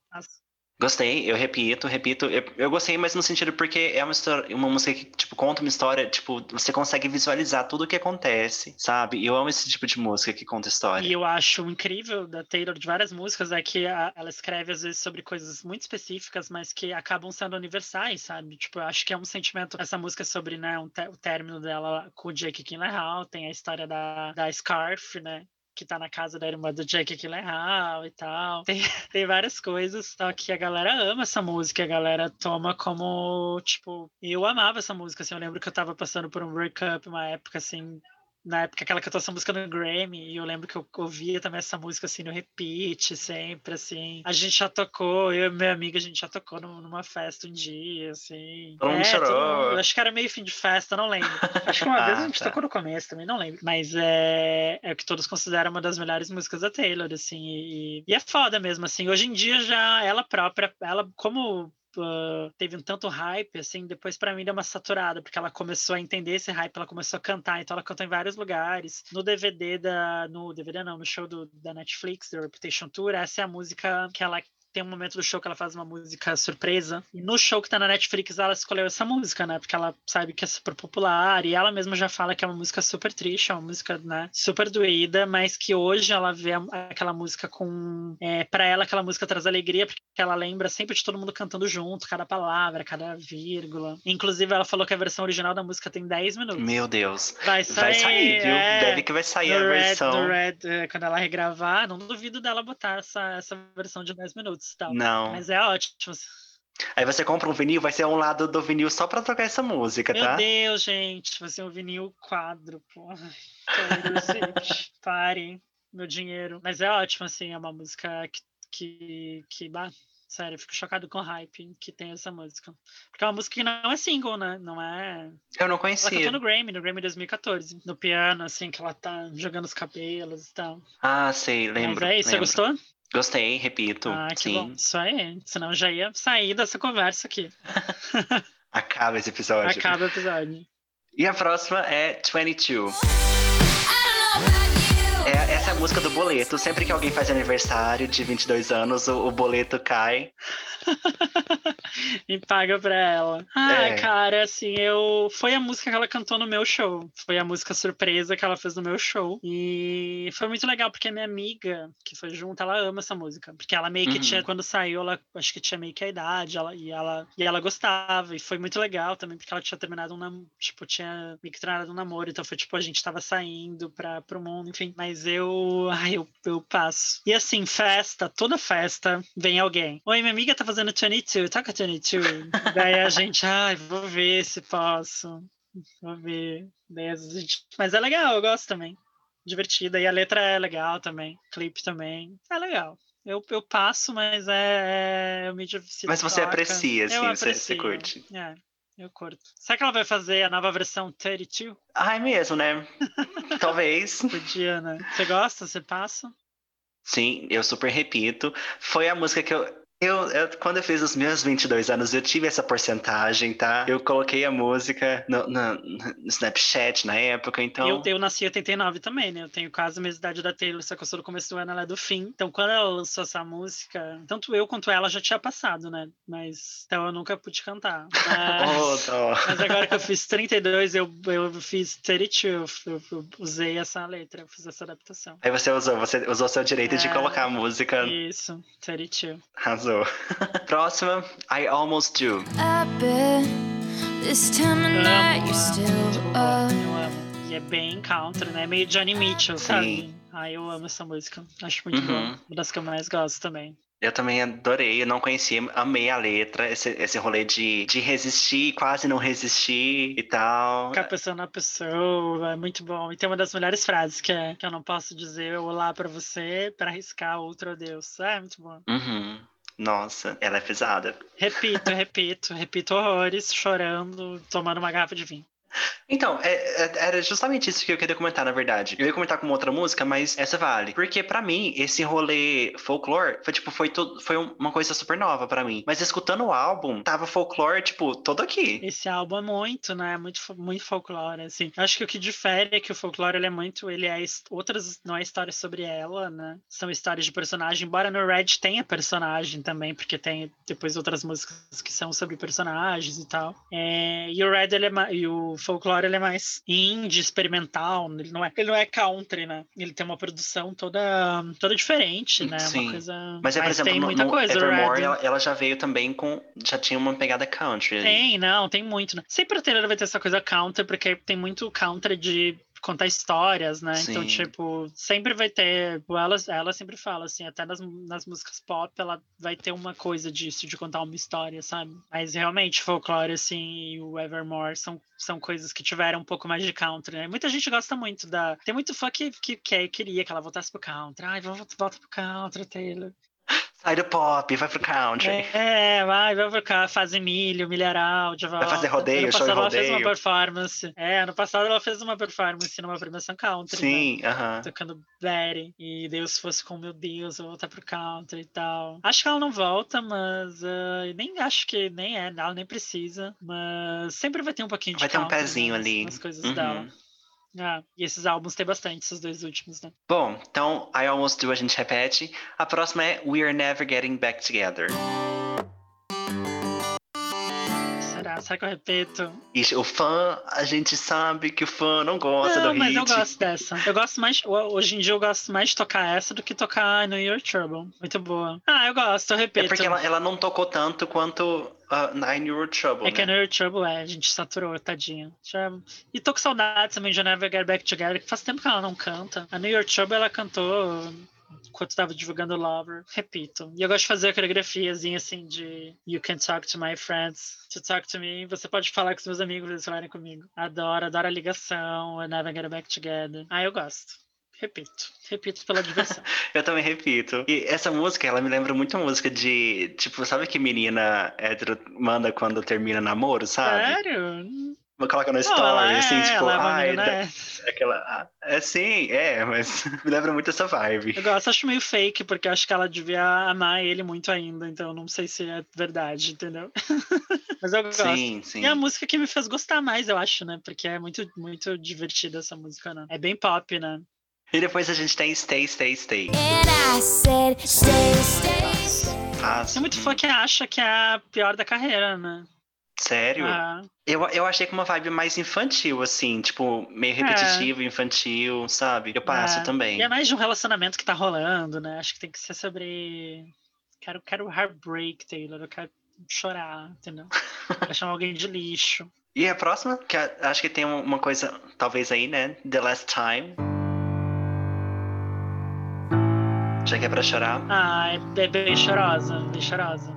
Gostei, eu repito, repito. Eu, eu, gostei, mas no sentido porque é uma história, uma música que, tipo, conta uma história, tipo, você consegue visualizar tudo o que acontece, sabe? E eu amo esse tipo de música que conta história. E eu acho incrível da Taylor de várias músicas é que a, ela escreve às vezes sobre coisas muito específicas, mas que acabam sendo universais, sabe? Tipo, eu acho que é um sentimento. Essa música sobre, né, um o término dela com o Jake Gyllenhaal, tem a história da, da Scarf, né? Que tá na casa da irmã do Jake Gyllenhaal e tal. Tem, tem várias coisas, só que a galera ama essa música, a galera toma como, tipo, eu amava essa música, assim, eu lembro que eu tava passando por um breakup uma época, assim, na época que ela cantou essa música no Grammy, e eu lembro que eu ouvia também essa música assim no repeat, sempre, assim. A gente já tocou, eu e minha amiga, a gente já tocou numa festa um dia, assim. Todo mundo é, chorou. todo acho que era meio fim de festa, não lembro. Acho que uma Ah, vez a gente tá. tocou no começo também, não lembro. Mas é, é o que todos consideram uma das melhores músicas da Taylor, assim. E, e é foda mesmo, assim. Hoje em dia já ela própria, ela como uh, teve um tanto hype, assim, depois pra mim deu uma saturada, porque ela começou a entender esse hype, ela começou a cantar, então ela cantou em vários lugares. No DVD da. No DVD não, no show do, da Netflix, do Reputation Tour, essa é a música que ela. Tem um momento do show que ela faz uma música surpresa. E no show que tá na Netflix, ela escolheu essa música, né? Porque ela sabe que é super popular. E ela mesma já fala que é uma música super triste, é uma música, né? Super doída, mas que hoje ela vê aquela música com. É, para ela, aquela música traz alegria, porque ela lembra sempre de todo mundo cantando junto, cada palavra, cada vírgula. Inclusive, ela falou que a versão original da música tem 10 minutos. Meu Deus. Vai sair, Vai sair, viu? é, Deve que vai sair a Red, versão. Red, é, quando ela regravar, não duvido dela botar essa, essa versão de 10 minutos e tal. Não. Mas é ótimo. Aí você compra um vinil, vai ser um lado do vinil só pra tocar essa música, Meu tá? Deus, gente, vai ser um vinil quadro, pô. Ai, Taylor Swift, Pare, meu dinheiro. Mas é ótimo, assim, é uma música que, que, que bah, sério, eu fico chocado com o hype que tem essa música. Porque é uma música que não é single, né? Não é. Eu não Ela conhecia. cantou no Grammy, no Grammy 2014, no piano, assim, que ela tá jogando os cabelos e tal. Ah, sei, lembro. Mas é isso, você lembro. gostou? Gostei, repito. Ah, que sim. bom. Isso aí. Senão eu já ia sair dessa conversa aqui. Acaba esse episódio. Acaba o episódio. E a próxima é 22. É, essa é a música do boleto. Sempre que alguém faz aniversário de 22 anos, o, o boleto cai. e paga pra ela. Ah, É. cara, assim, eu. Foi a música que ela cantou no meu show. Foi a música surpresa que ela fez no meu show. E foi muito legal, porque a minha amiga que foi junto, ela ama essa música. Porque ela meio que Uhum. tinha, quando saiu, ela acho que tinha meio que a idade, ela, e, ela, e ela gostava. E foi muito legal também, porque ela tinha terminado um nam- tipo, tinha meio que terminado um namoro. Então foi tipo, a gente tava saindo pra, pro mundo, enfim. Mas eu. Ai, eu, eu passo. E assim, festa, toda festa, vem alguém. Oi, minha amiga tá fazendo 22, toca 22. Daí a gente, ai, vou ver se posso. Vou ver. Daí gente... Mas é legal, eu gosto também. Divertida. E a letra é legal também. Clipe também. É legal. Eu, eu passo, mas é. é mídia se Mas você toca. aprecia, assim, Eu você, você curte. É, eu curto. Será que ela vai fazer a nova versão 32? Ah, é mesmo, né? Talvez. Podia, né? Você gosta? Você passa? Sim, eu super repito. Foi a música que eu. Eu, eu- quando eu fiz os meus 22 anos, eu tive essa porcentagem, tá? Eu coloquei a música no, na- no Snapchat na época, então. Eu, eu nasci em 89 também, né? Eu tenho quase a mesma idade da Taylor, só que eu sou do começo do ano, ela é do fim. Então, quando ela lançou essa música, tanto eu quanto ela já tinha passado, né? Mas então eu nunca pude cantar. Oh, Mas, dó. mas agora que eu fiz 32, eu, eu fiz 32. Eu, eu usei essa letra, eu fiz essa adaptação. Aí você usou, você usou seu direito de É. colocar a música. Isso, 32. Arrasou. Próxima, I Almost Do. I bet this time of night you're still Muito boa, up. eu amo. E é bem country, né? Meio Johnny Mitchell, Sim. sabe? Ai, eu amo essa música. Acho muito Uhum. boa. Uma das que eu mais gosto também. Eu também adorei, eu não conhecia, amei a letra, esse, esse rolê de, de resistir, quase não resistir e tal. Ficar pensando na pessoa, é muito bom. E tem uma das melhores frases que é que eu não posso dizer olá pra você para arriscar outro adeus. É muito bom. Uhum. Nossa, ela é pesada. Repito, repito, repito horrores, chorando, tomando uma garrafa de vinho. Então, é- é- era justamente isso que eu queria comentar, na verdade. Eu ia comentar com outra música, mas essa vale. Porque pra mim, esse rolê folclore foi tipo, foi, foi uma coisa super nova pra mim. Mas escutando o álbum, tava folclore, tipo, todo aqui. Esse álbum é muito, né? Muito, muito folclore, assim. Acho que o que difere é que o folclore, ele é muito... Ele é... Outras... Não é história sobre ela, né? São histórias de personagem. Embora no Red tenha personagem também, porque tem depois outras músicas que são sobre personagens e tal. É, E o Red, ele é E o folclore, ele é mais indie, experimental. Ele não é, ele não é country, né? Ele tem uma produção toda, toda diferente, né? Sim. Uma coisa... Mas, é, por exemplo, tem no, muita no coisa, Evermore, ela, ela já veio também com. Já tinha uma pegada country. ali. Tem, não, tem muito. Né? Sempre a Taylor vai ter essa coisa counter, porque tem muito counter de contar histórias, né? Então, Sim. tipo, sempre vai ter. Ela, ela sempre fala, assim, até nas, nas músicas pop, ela vai ter uma coisa disso, de contar uma história, sabe? Mas realmente, folclore, assim, e o Evermore são, são coisas que tiveram um pouco mais de country, né? Muita gente gosta muito da. Tem muito fã que, que, que queria que ela voltasse pro country. Ai, volta, volta pro country, Taylor. Sai do pop, vai pro country. É, vai, vai pro cá, fazer milho, milharal, de volta. fazer rodeio, ano show passado e ela fez uma rodeio. performance. É, ano passado ela fez uma performance numa premiação country. né? Sim, aham. Tocando Betty. E Deus fosse com meu Deus, eu vou voltar pro country e tal. Acho que ela não volta, mas ah, nem acho que nem é, ela nem precisa. Mas sempre vai ter um pouquinho de Vai ter um country, né, pezinho nas- ali. Nas coisas Uhum. dela. Ah, e esses álbuns tem bastante, esses dois últimos, né? Bom, então I Almost Do a gente repete. A próxima é We're Never Getting Back Together. Será? Que eu repito? E o fã, a gente sabe que o fã não gosta Não, do mas hit. eu gosto dessa. Eu gosto mais. Hoje em dia eu gosto mais de tocar essa do que tocar No Your Trouble. Muito boa. Ah, eu gosto, eu É repito. porque ela, ela não tocou tanto quanto uh, Nine Your Trouble, É que a né? No Your Trouble é, a gente saturou, tadinha. Já... E tô com saudade também de Never Get Back Together, que faz tempo que ela não canta. A No Your Trouble ela cantou enquanto tava divulgando Lover. Repito. E eu gosto de fazer a coreografiazinha assim de You can talk to my friends to talk to me. Você pode falar com os meus amigos, eles falarem comigo. Adoro, adoro a ligação, a Never Get Back Together. Ah, eu gosto. Repito. Repito pela diversão. Eu também repito. E essa música, ela me lembra muito a música de. Tipo, sabe que menina hétero manda quando termina namoro, sabe? Sério? Coloca no Não, story, ela é, assim, tipo, é ai, menina, da- é. aquela. ah, É sim, é, mas me lembra muito essa vibe. Eu gosto, acho meio fake, porque eu acho que ela devia amar ele muito ainda, então não sei se é verdade, entendeu? Mas eu gosto. Sim, sim. E a música que me fez gostar mais, eu acho, né? Porque é muito, muito divertida essa música, né? É bem pop, né? E depois a gente tem Stay, Stay, Stay. And I said, stay, stay. Fácil. Tem muito fã que acha que é a pior da carreira, né? Sério? Ah, Eu, eu achei com uma vibe mais infantil, assim, tipo, meio repetitivo, infantil, sabe? Eu passo é. também. E é mais de um relacionamento que tá rolando, né? Acho que tem que ser sobre. Quero, quero heartbreak, Taylor. Eu quero chorar, entendeu? Quero chamar alguém de lixo. E a próxima, que acho que tem um- uma coisa, talvez aí, né? The Last Time. Já que é pra chorar. Ah, é, é bem chorosa, bem chorosa.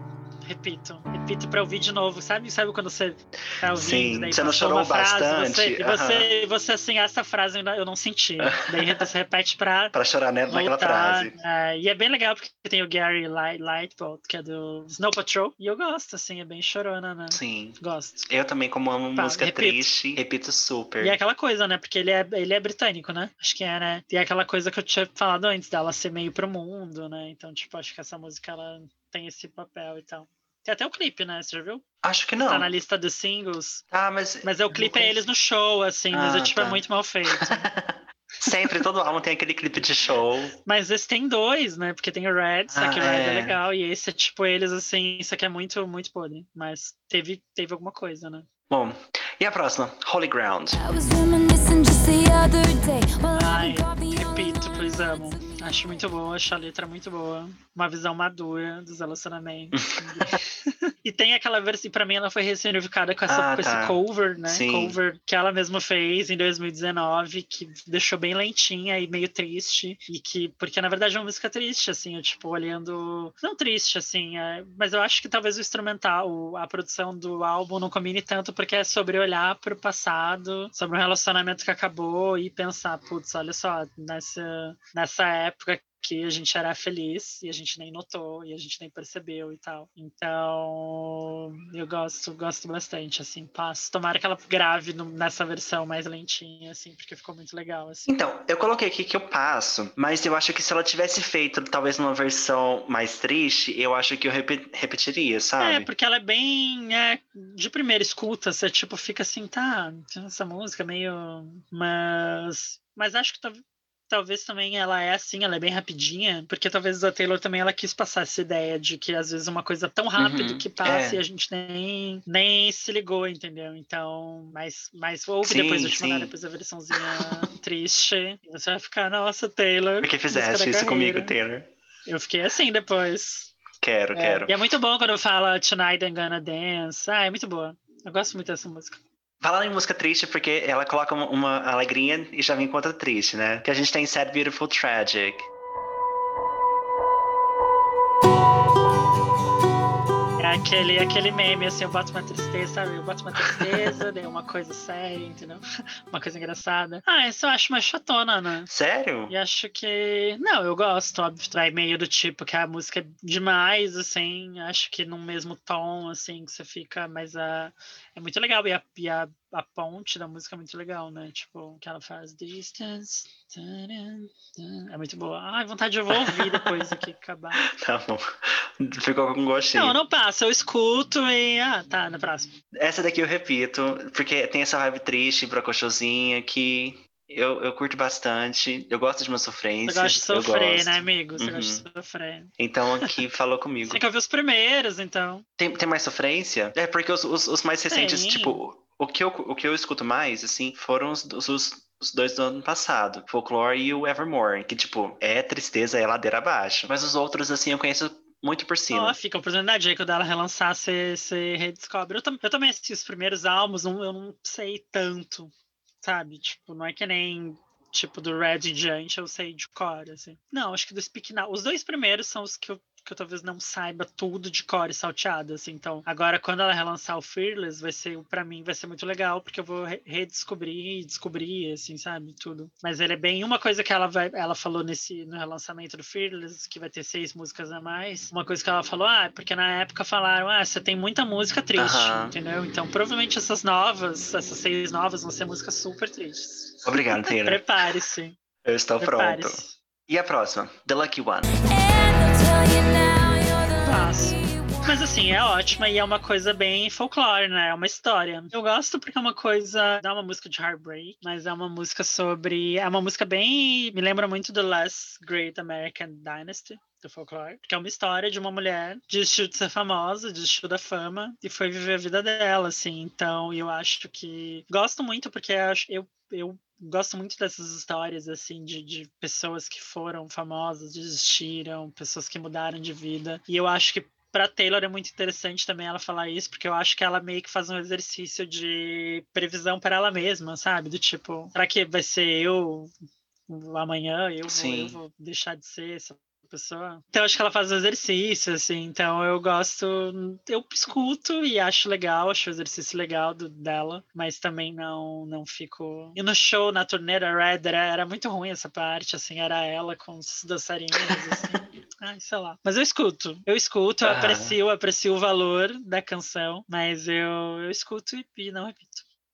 Repito, repito pra ouvir de novo. Sabe, sabe quando você tá ouvindo, Sim, daí você não chorou uma frase, bastante, Você, e você, você, assim, essa frase eu não senti. daí você repete pra Pra chorar né, naquela frase. E é bem legal porque tem o Gary Light, Lightbolt, que é do Snow Patrol. E eu gosto, assim, é bem chorona, né? Sim. Gosto. Eu também, como amo Tá, música repito. triste, repito super. E é aquela coisa, né? Porque ele é, ele é britânico, né? Acho que é, né? E é aquela coisa que eu tinha falado antes dela ser meio pro mundo, né? Então, tipo, acho que essa música ela tem esse papel e tal. Tem até o clipe, né? Você já viu? Acho que não. Tá na lista dos singles. Ah, mas. Mas é o clipe é eles no show, assim, mas Ah, é tipo é tá. muito mal feito. Sempre, todo álbum tem aquele clipe de show. mas esse tem dois, né? Porque tem o Red, só que o Ah, Red é. é. legal, e esse é tipo eles assim, isso aqui é muito, muito podre. Mas teve, teve alguma coisa, né? Bom, e a próxima? Holy Ground. Ai, repito, pois amo. Acho muito boa, acho a letra muito boa. Uma visão madura dos relacionamentos. e tem aquela versão, pra mim ela foi ressignificada com, essa, Ah, com tá. esse cover, né? Sim. Cover que ela mesma fez em 2019, que deixou bem lentinha e meio triste. E que, porque na verdade é uma música triste, assim, eu, tipo, olhando. Não triste, assim, é, mas eu acho que talvez o instrumental, a produção do álbum não combine tanto, porque é sobre olhar pro passado, sobre um relacionamento que acabou e pensar, putz, olha só, nessa, nessa época que a gente era feliz e a gente nem notou e a gente nem percebeu e tal. Então, eu gosto, gosto bastante, assim, passo. Tomara que ela grave nessa versão mais lentinha, assim, porque ficou muito legal, assim. Então, eu coloquei aqui que eu passo, mas eu acho que se ela tivesse feito talvez numa versão mais triste, eu acho que eu repe- repetiria, É, sabe? porque ela é bem. é, de primeira escuta, você tipo fica assim, tá, essa música é meio. Mas. Mas acho que talvez também ela é assim, ela é bem rapidinha, porque talvez a Taylor também ela quis passar essa ideia de que às vezes uma coisa tão rápido Uhum, que passa é. e a gente nem, nem se ligou, entendeu? Então, mas, mas ouve Sim, depois eu te mandar depois a versãozinha triste, e você vai ficar, nossa, Taylor. Porque música da fizesse isso carreira." comigo, Taylor. Eu fiquei assim depois. Quero, É, quero. E é muito bom quando fala Tonight I'm Gonna Dance. Ah, é muito boa. Eu gosto muito dessa música. Falando em música triste, porque ela coloca uma, alegria e já vem com outra triste, né? Que a gente tem Sad, Beautiful, Tragic. É aquele, aquele meme, assim, eu boto uma tristeza, sabe? Eu boto uma tristeza, daí uma coisa séria, entendeu? Uma coisa engraçada. Ah, isso eu acho mais chatona, né? Sério? E acho que. Não, eu gosto, óbvio, trai meio do tipo que a música é demais, assim. Acho que no mesmo tom, assim, que você fica, mas a. É muito legal. E a, e a, a ponte da música é muito legal, né? Tipo, que ela faz distance. É muito boa. Ai, vontade de eu vou ouvir depois aqui acabar. Tá bom. Ficou com gostinho. Não, não passa. Eu escuto e. Ah, tá, na próxima. Essa daqui eu repito, porque tem essa vibe triste, brocochosinha, que eu, eu curto bastante. Eu gosto de uma sofrência. Você gosta de eu sofrer, gosto. né, amigo? Você Uhum. gosta de sofrer. Então aqui falou comigo. Você tem que ouvir os primeiros, então. Tem, tem mais sofrência? É, porque os, os, os mais recentes, Tem. tipo, o que, eu, o que eu escuto mais, assim, foram os, os, os dois do ano passado. Folklore e o Evermore. Que, tipo, é tristeza, é ladeira abaixo. Mas os outros, assim, eu conheço muito por cima. Ó, fica a oportunidade aí quando ela relançar, você, você redescobre. Eu, tam- eu também assisti os primeiros álbuns, não- eu não sei tanto, sabe? Tipo, não é que nem tipo do Red em diante, eu sei de cor, assim. Não, acho que do Speak Now. Os dois primeiros são os que eu, que eu talvez não saiba tudo de cor e salteado, assim. Então, agora quando ela relançar o Fearless, vai ser, para mim, vai ser muito legal, porque eu vou re- redescobrir e descobrir, assim, sabe? Tudo. Mas ele é bem uma coisa que ela vai, ela falou nesse no relançamento do Fearless, que vai ter seis músicas a mais. Uma coisa que ela falou, ah, porque na época falaram, ah, você tem muita música triste, Aham. entendeu? Então, provavelmente essas novas, essas seis novas vão ser músicas super tristes. Obrigado, Taylor. Prepare-se. eu estou pronto. Prepare-se. E a próxima? The Lucky One. Mas assim, é ótima e é uma coisa bem folclore, né? É uma história. Eu gosto porque é uma coisa. Não é uma música de heartbreak, mas é uma música sobre. É uma música bem. Me lembra muito The Last Great American Dynasty. Do folclore, que é uma história de uma mulher desistiu de ser famosa, desistiu da fama e foi viver a vida dela, assim. Então, eu acho que. Gosto muito porque eu, eu gosto muito dessas histórias, assim, de, de pessoas que foram famosas, desistiram, pessoas que mudaram de vida. E eu acho que Pra Taylor é muito interessante também ela falar isso, porque eu acho que ela meio que faz um exercício de previsão para ela mesma, sabe? Do tipo, será que vai ser eu amanhã? Eu vou, eu vou deixar de ser essa pessoa? Então, acho que ela faz exercício, assim. Então, eu gosto, eu escuto e acho legal, acho o exercício legal do, dela, mas também não, não fico. E no show, na turnê da Red, era, era muito ruim essa parte, assim, era ela com os dançarinos, assim. Ai, sei lá. Mas eu escuto. Eu escuto, eu Aham. aprecio, aprecio o valor da canção, mas eu, eu escuto e, e não repito.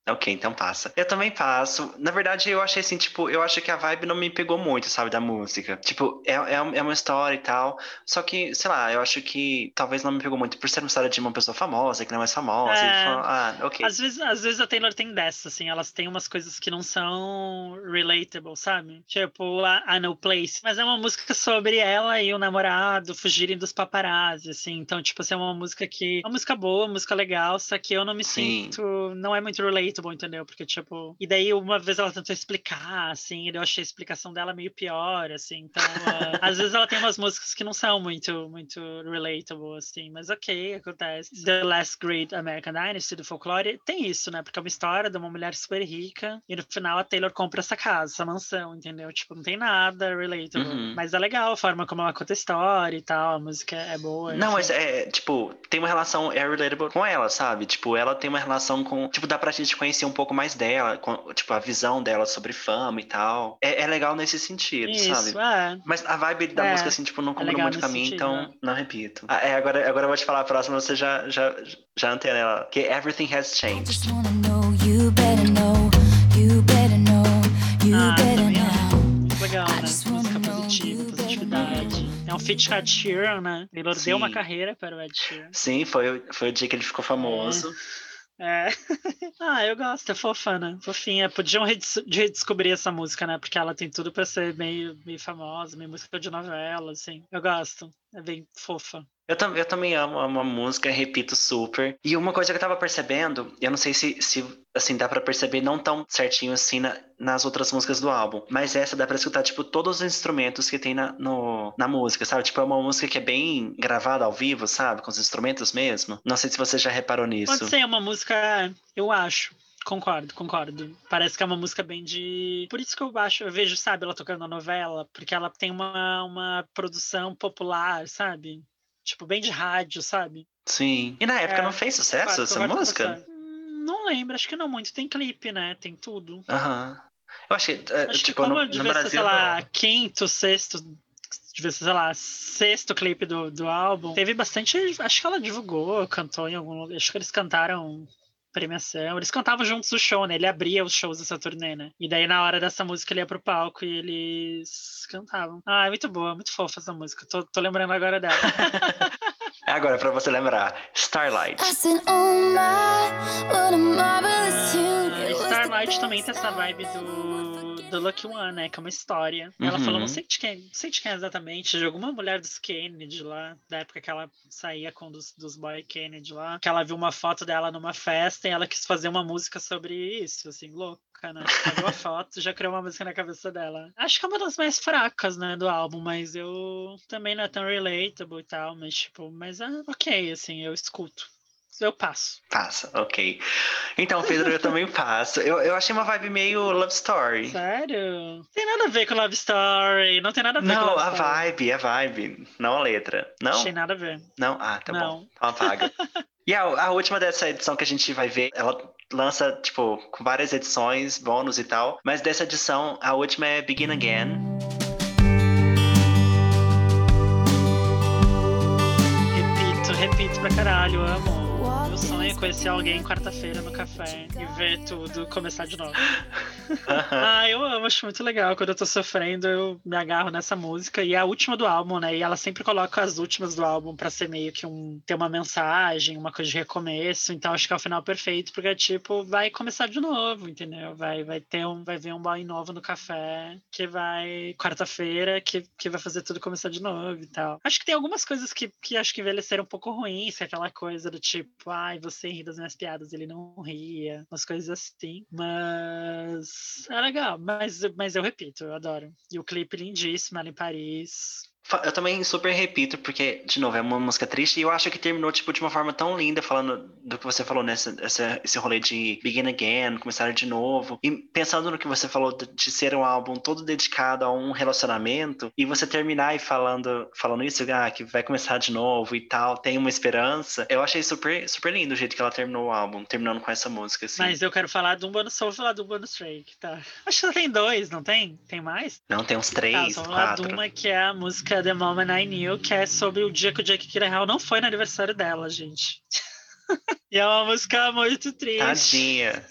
Ok, então passa. Eu também passo. Na verdade, eu achei assim, tipo, eu acho que a vibe não me pegou muito, sabe, da música. Tipo, é, é, é uma história e tal. Só que, sei lá, eu acho que talvez não me pegou muito por ser uma história de uma pessoa famosa, que não é famosa. É. Fala, ah, ok. Às vezes, às vezes a Taylor tem dessa, assim, elas têm umas coisas que não são relatable, sabe? Tipo a, a No Place. Mas é uma música sobre ela e o namorado fugirem dos paparazzi, assim. Então, tipo assim, é uma música que. É uma música boa, uma música legal, só que eu não me Sim. sinto. Não é muito relatable, entendeu? Porque, tipo. E daí, uma vez ela tentou explicar, assim, e eu achei a explicação dela meio pior, assim. Então, ah, às vezes ela tem umas músicas que não são muito, muito relatable, assim. Mas ok, acontece. The Last Great American Dynasty do folclore tem isso, né? Porque é uma história de uma mulher super rica e no final a Taylor compra essa casa, essa mansão, entendeu? Tipo, não tem nada relatable. Uhum. Mas é legal a forma como ela conta a história e tal, a música é boa. Não, mas é, tipo, tem uma relação, é relatable com ela, sabe? Tipo, ela tem uma relação com. Tipo, dá pra gente conhecer um pouco mais dela, com, tipo, a visão dela sobre fama e tal. É, é legal nesse sentido, Isso, sabe? é. Mas a vibe da É, música, assim, tipo, não combina legal muito com a nesse mim, sentido, então né? não repito. Ah, é, agora, agora eu vou te falar a próxima, você já, já, já antena ela. Que é Everything Has Changed. Just wanna know, you better know, you better know, you Ah, better também know. Muito legal, né? Música positiva, positividade. É um feat com a Ed Sheeran, né? Taylor deu uma carreira para o Ed Sheeran. Sim, foi, o- foi o dia que ele ficou famoso. É. ah, eu gosto, é fofa, né? Fofinha. Podiam redescobrir essa música, né? Porque ela tem tudo pra ser meio, meio famosa, meio música de novela, assim. Eu gosto. É bem fofa. Eu, tam, eu também amo, amo a música, repito super. E uma coisa que eu tava percebendo, eu não sei se, se assim, dá pra perceber não tão certinho assim na- nas outras músicas do álbum, mas essa dá pra escutar, tipo, todos os instrumentos que tem na, no, na música, sabe? Tipo, é uma música que é bem gravada ao vivo, sabe? Com os instrumentos mesmo. Não sei se você já reparou nisso. Pode ser uma música, eu acho. Concordo, concordo. Parece que é uma música bem de. Por isso que eu acho, eu vejo, sabe, ela tocando na novela, porque ela tem uma, uma produção popular, sabe? Tipo, bem de rádio, sabe? Sim. E na época É, não fez sucesso essa com música? Hum, Não lembro, acho que não muito. Tem clipe, né? Tem tudo. Aham. Eu acho que, é, Acho tipo, que como no, no devia ser, Brasil. sei lá, quinto, sexto, devia ser, sei lá, sexto clipe do, do álbum. Teve bastante. Acho que ela divulgou, cantou em algum lugar. Acho que eles cantaram premiação. Eles cantavam juntos o show, né? Ele abria os shows dessa turnê, né? E daí, na hora dessa música, ele ia pro palco e eles cantavam. Ah, é muito boa, muito fofa essa música. Tô, tô lembrando agora dela. Agora, pra você lembrar, Starlight. Oh the Starlight também tem essa vibe do, do Lucky One, né? Que é uma história. Ela Uhum. falou, não sei de quem, não sei de quem exatamente, de alguma mulher dos Kennedy lá, da época que ela saía com dos, dos boy Kennedy lá, que ela viu uma foto dela numa festa e ela quis fazer uma música sobre isso, assim, louca, né? Ela viu a foto já criou uma música na cabeça dela. Acho que é uma das mais fracas, né, do álbum, mas eu também não é tão relatable e tal, mas tipo, mas é ok, assim, eu escuto. Eu passo. Passa, ok. Então, Pedro, eu também passo. Eu, eu achei uma vibe meio love story. Sério? Tem nada a ver com Love Story. Não tem nada a ver com Não, Love a Story. vibe, a vibe. Não a letra. Não? Achei nada a ver. Não? Ah, tá bom. Não. Então apaga. e a, a última dessa edição que a gente vai ver, ela lança, tipo, com várias edições, bônus e tal. Mas dessa edição, a última é Begin Again. Repito, repito pra caralho. Amo. Meu sonho é conhecer alguém quarta-feira no café e ver tudo começar de novo. Ah, eu amo, acho muito legal. Quando eu tô sofrendo, eu me agarro nessa música. E é a última do álbum, né? E ela sempre coloca as últimas do álbum pra ser meio que um. ter uma mensagem, uma coisa de recomeço. Então acho que é o final perfeito, porque é tipo, vai começar de novo, entendeu? Vai, vai ter um. Vai ver um boy novo no café, que vai. quarta-feira, que, que vai fazer tudo começar de novo e tal. Acho que tem algumas coisas que, que acho que envelheceram um pouco ruins, que é aquela coisa do tipo, ai, você ri das minhas piadas, ele não ria, umas coisas assim. Mas é legal, mas, mas eu repito, eu adoro. E o clipe lindíssimo, ela em Paris. Eu também super repito, porque, de novo, é uma música triste e eu acho que terminou, tipo, de uma forma tão linda, falando do que você falou nessa, essa, esse rolê de begin again, começar de novo. E pensando no que você falou de, ser um álbum todo dedicado a um relacionamento, e você terminar e falando, falando isso, ah, que vai começar de novo e tal, tem uma esperança. Eu achei super, super lindo o jeito que ela terminou o álbum, terminando com essa música, assim. Mas eu quero falar de um bonus, só vou falar do bonus track, tá? Acho que só tem dois, não tem? Tem mais? Não, tem uns Tá, três, só vou falar de quatro. uma que é a música The Moment I Knew, que é sobre o dia que o Jake Gyllenhaal não foi no aniversário dela, gente. E é uma música muito triste. Tadinha.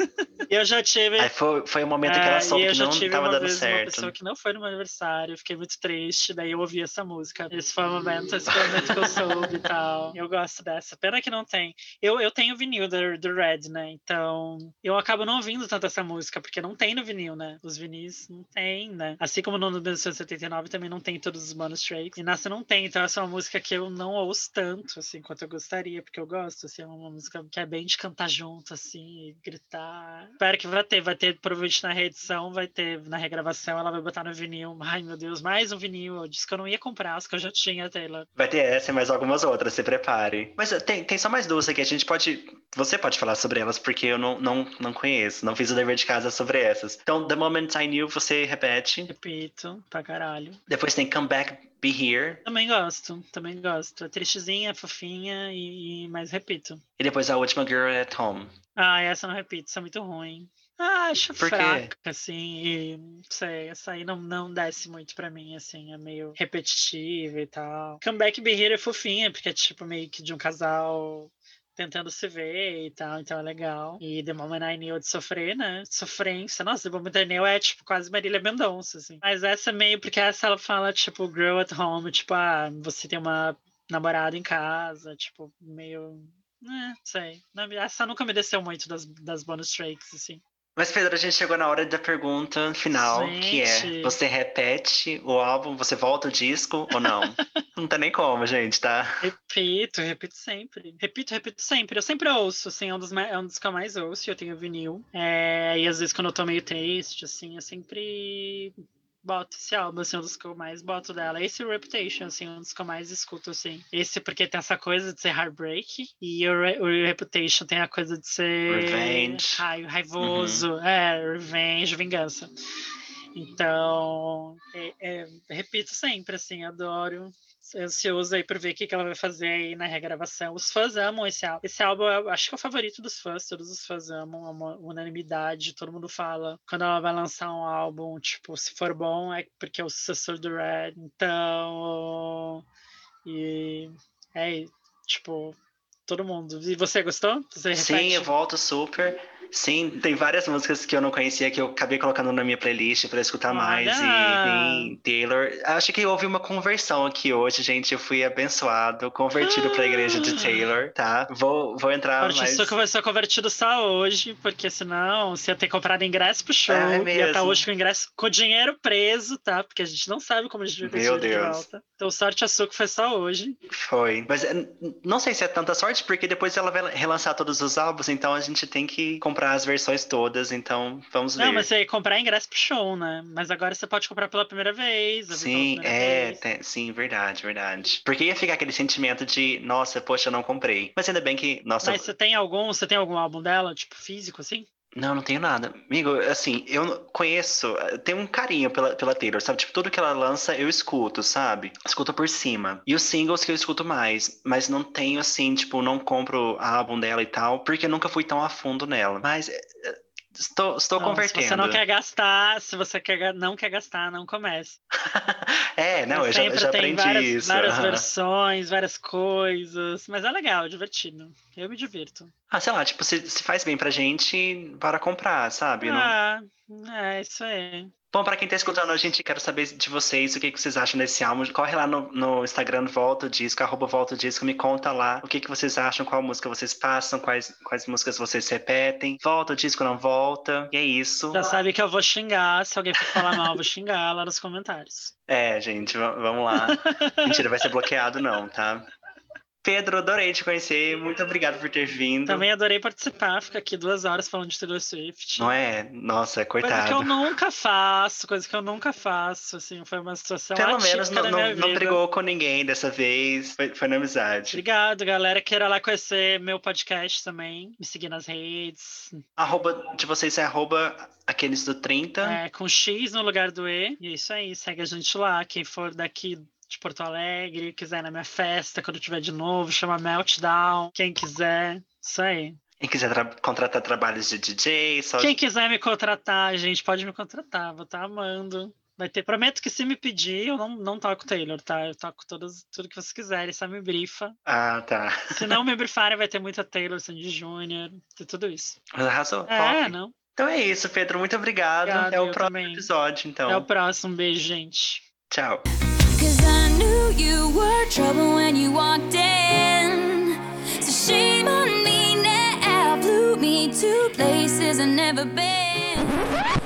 E eu já tive. Aí foi, foi o momento que É, ela e soube que não tive tava uma dando vez uma certo. pessoa que não foi no meu aniversário, eu fiquei muito triste, daí eu ouvi essa música. Esse foi o momento, esse foi o momento que eu soube e tal. Eu gosto dessa. Pena que não tem. Eu, eu tenho vinil do, do Red, né? Então eu acabo não ouvindo tanto essa música, porque não tem no vinil, né? Os vinis não tem, né? Assim como no 1979 também não tem todos os bonus tracks. E Nasce não tem, então essa é uma música que eu não ouço tanto, assim, quanto eu gostaria, porque eu gosto, assim, é uma música que é bem de cantar junto, assim, e gritar. Espero que vai ter, vai ter provavelmente na reedição, vai ter na regravação, ela vai botar no vinil. Ai, meu Deus, mais um vinil. Eu disse que eu não ia comprar, as que eu já tinha, Taylor. Vai ter essa e mais algumas outras, se prepare. Mas eh, tem, tem só mais duas aqui, a gente pode. Você pode falar sobre elas, porque eu não, não, não conheço, não fiz o dever de casa sobre essas. Então, The Moment I Knew, você repete. Repito, pra caralho. Depois tem Come Back, Be Here. Também gosto, também gosto. É tristezinha, fofinha e, mas repito. E depois a última, Girl at Home. Ah, essa não repito, isso é muito ruim. Ah, acho Por quê? fraca, assim, e não sei, essa aí não, não desce muito pra mim, assim, é meio repetitiva e tal. Comeback Be Here é fofinha, porque é tipo meio que de um casal tentando se ver e tal, então é legal. E The Moment I Knew de sofrer, né? Sofrência. Nossa, The Moment I Knew é tipo quase Marília Mendonça, assim. Mas essa é meio, porque essa ela fala, tipo, girl at home, tipo, ah, você tem uma namorada em casa, tipo, meio. É, sei. Essa nunca me desceu muito das, das bonus tracks, assim. Mas, Pedro, a gente chegou na hora da pergunta final, que é: Gente. você repete o álbum, você volta o disco ou não? não tem nem como, gente, tá? Repito, repito sempre. Repito, repito sempre. Eu sempre ouço, assim, é um dos, mais, é um dos que eu mais ouço, eu tenho vinil. É, e às vezes quando eu tô meio triste, assim, eu sempre boto esse álbum, assim, um dos que eu mais boto dela. Esse Reputation, assim, um dos que eu mais escuto, assim. Esse porque tem essa coisa de ser heartbreak, e o, Re o Reputation tem a coisa de ser Revenge. Ra raivoso, uhum. é, revenge, vingança. Então, é, é, repito sempre, assim, adoro ansioso aí pra ver o que, que ela vai fazer aí na regravação. Os fãs amam esse álbum. Esse álbum eu acho que é o favorito dos fãs, todos os fãs amam, é uma unanimidade, todo mundo fala. Quando ela vai lançar um álbum, tipo, se for bom, é porque é o sucessor do Red. Então. E. É, tipo, todo mundo. E você gostou? Você Sim, eu volto super. Sim, tem várias músicas que eu não conhecia que eu acabei colocando na minha playlist para escutar Olha. mais. E tem Taylor. Acho que houve uma conversão aqui hoje, gente. Eu fui abençoado, convertido ah. para a igreja de Taylor, tá? Vou, vou entrar Sorte mais. Só que vai ser convertido só hoje, porque senão você ia ter comprado ingresso pro show. É mesmo. Ia estar hoje com o ingresso com o dinheiro preso, tá? Porque a gente não sabe como a gente vai Meu Deus. de volta. Então, sorte a sua que foi só hoje. Foi. Mas eh, não sei se é tanta sorte, porque depois ela vai relançar todos os álbuns, então a gente tem que comprar as versões todas, então vamos ver. Não, mas você ia comprar ingresso pro show, né? Mas agora você pode comprar pela primeira vez. Sim, é, tem, sim, verdade, verdade. Porque ia ficar aquele sentimento de, nossa, poxa, eu não comprei. Mas ainda bem que, nossa. Mas você tem algum, você tem algum álbum dela, tipo, físico, assim? Não, não tenho nada. Amigo, assim, eu conheço, tenho um carinho pela, pela Taylor, sabe? Tipo, tudo que ela lança eu escuto, sabe? Escuto por cima. E os singles que eu escuto mais, mas não tenho, assim, tipo, não compro álbum dela e tal, porque eu nunca fui tão a fundo nela. Mas é, Estou, estou não, convertendo. Se você não quer gastar, se você quer, não quer gastar, não comece. é, não, eu, já, eu já aprendi várias, isso. Várias uhum. versões, várias coisas. Mas é legal, é divertido. Eu me divirto. Ah, sei lá, tipo, se, se faz bem pra gente, para comprar, sabe? Ah, não... é, isso aí. Bom, para quem tá escutando a gente, quero saber de vocês o que, que vocês acham desse álbum. Corre lá no, no Instagram Volta o Disco, arroba Volta o Disco, me conta lá o que, que vocês acham, qual música vocês passam, quais, quais músicas vocês repetem. Volta o disco, não volta. E é isso. Já sabe que eu vou xingar, se alguém for falar mal, eu vou xingar lá nos comentários. É, gente, vamos lá. Mentira, vai ser bloqueado não, tá? Pedro, adorei te conhecer. Muito obrigado por ter vindo. Também adorei participar, ficar aqui duas horas falando de Taylor Swift. Não é? Nossa, coitado. Coisa que eu nunca faço, coisa que eu nunca faço, assim, foi uma situação Pelo menos não, não, não, brigou com ninguém dessa vez, foi, foi na amizade. Obrigado, galera. Queira lá conhecer meu podcast também, me seguir nas redes. Arroba de vocês é arroba aqueles do 30. É, com X no lugar do E. E é isso aí, segue a gente lá. Quem for daqui de Porto Alegre, quiser na minha festa, quando tiver de novo, chama Meltdown. Quem quiser, isso aí. Quem quiser tra contratar trabalhos de DJ, só... Quem quiser me contratar, gente, pode me contratar, vou estar tá amando. Vai ter, prometo que se me pedir, eu não, não toco Taylor, tá? Eu toco todas, tudo que vocês quiserem, só me brifa. Ah, tá. Se não me brifarem, vai ter muita Taylor, Sandy Jr., tudo isso. Arrasou. É, Pop. não. Então é isso, Pedro. Muito obrigado. obrigado Até o próximo também. episódio, então. Até o próximo. Beijo, gente. Tchau. Knew you were trouble when you walked in. So shame on me now. Flew me to places I've never been.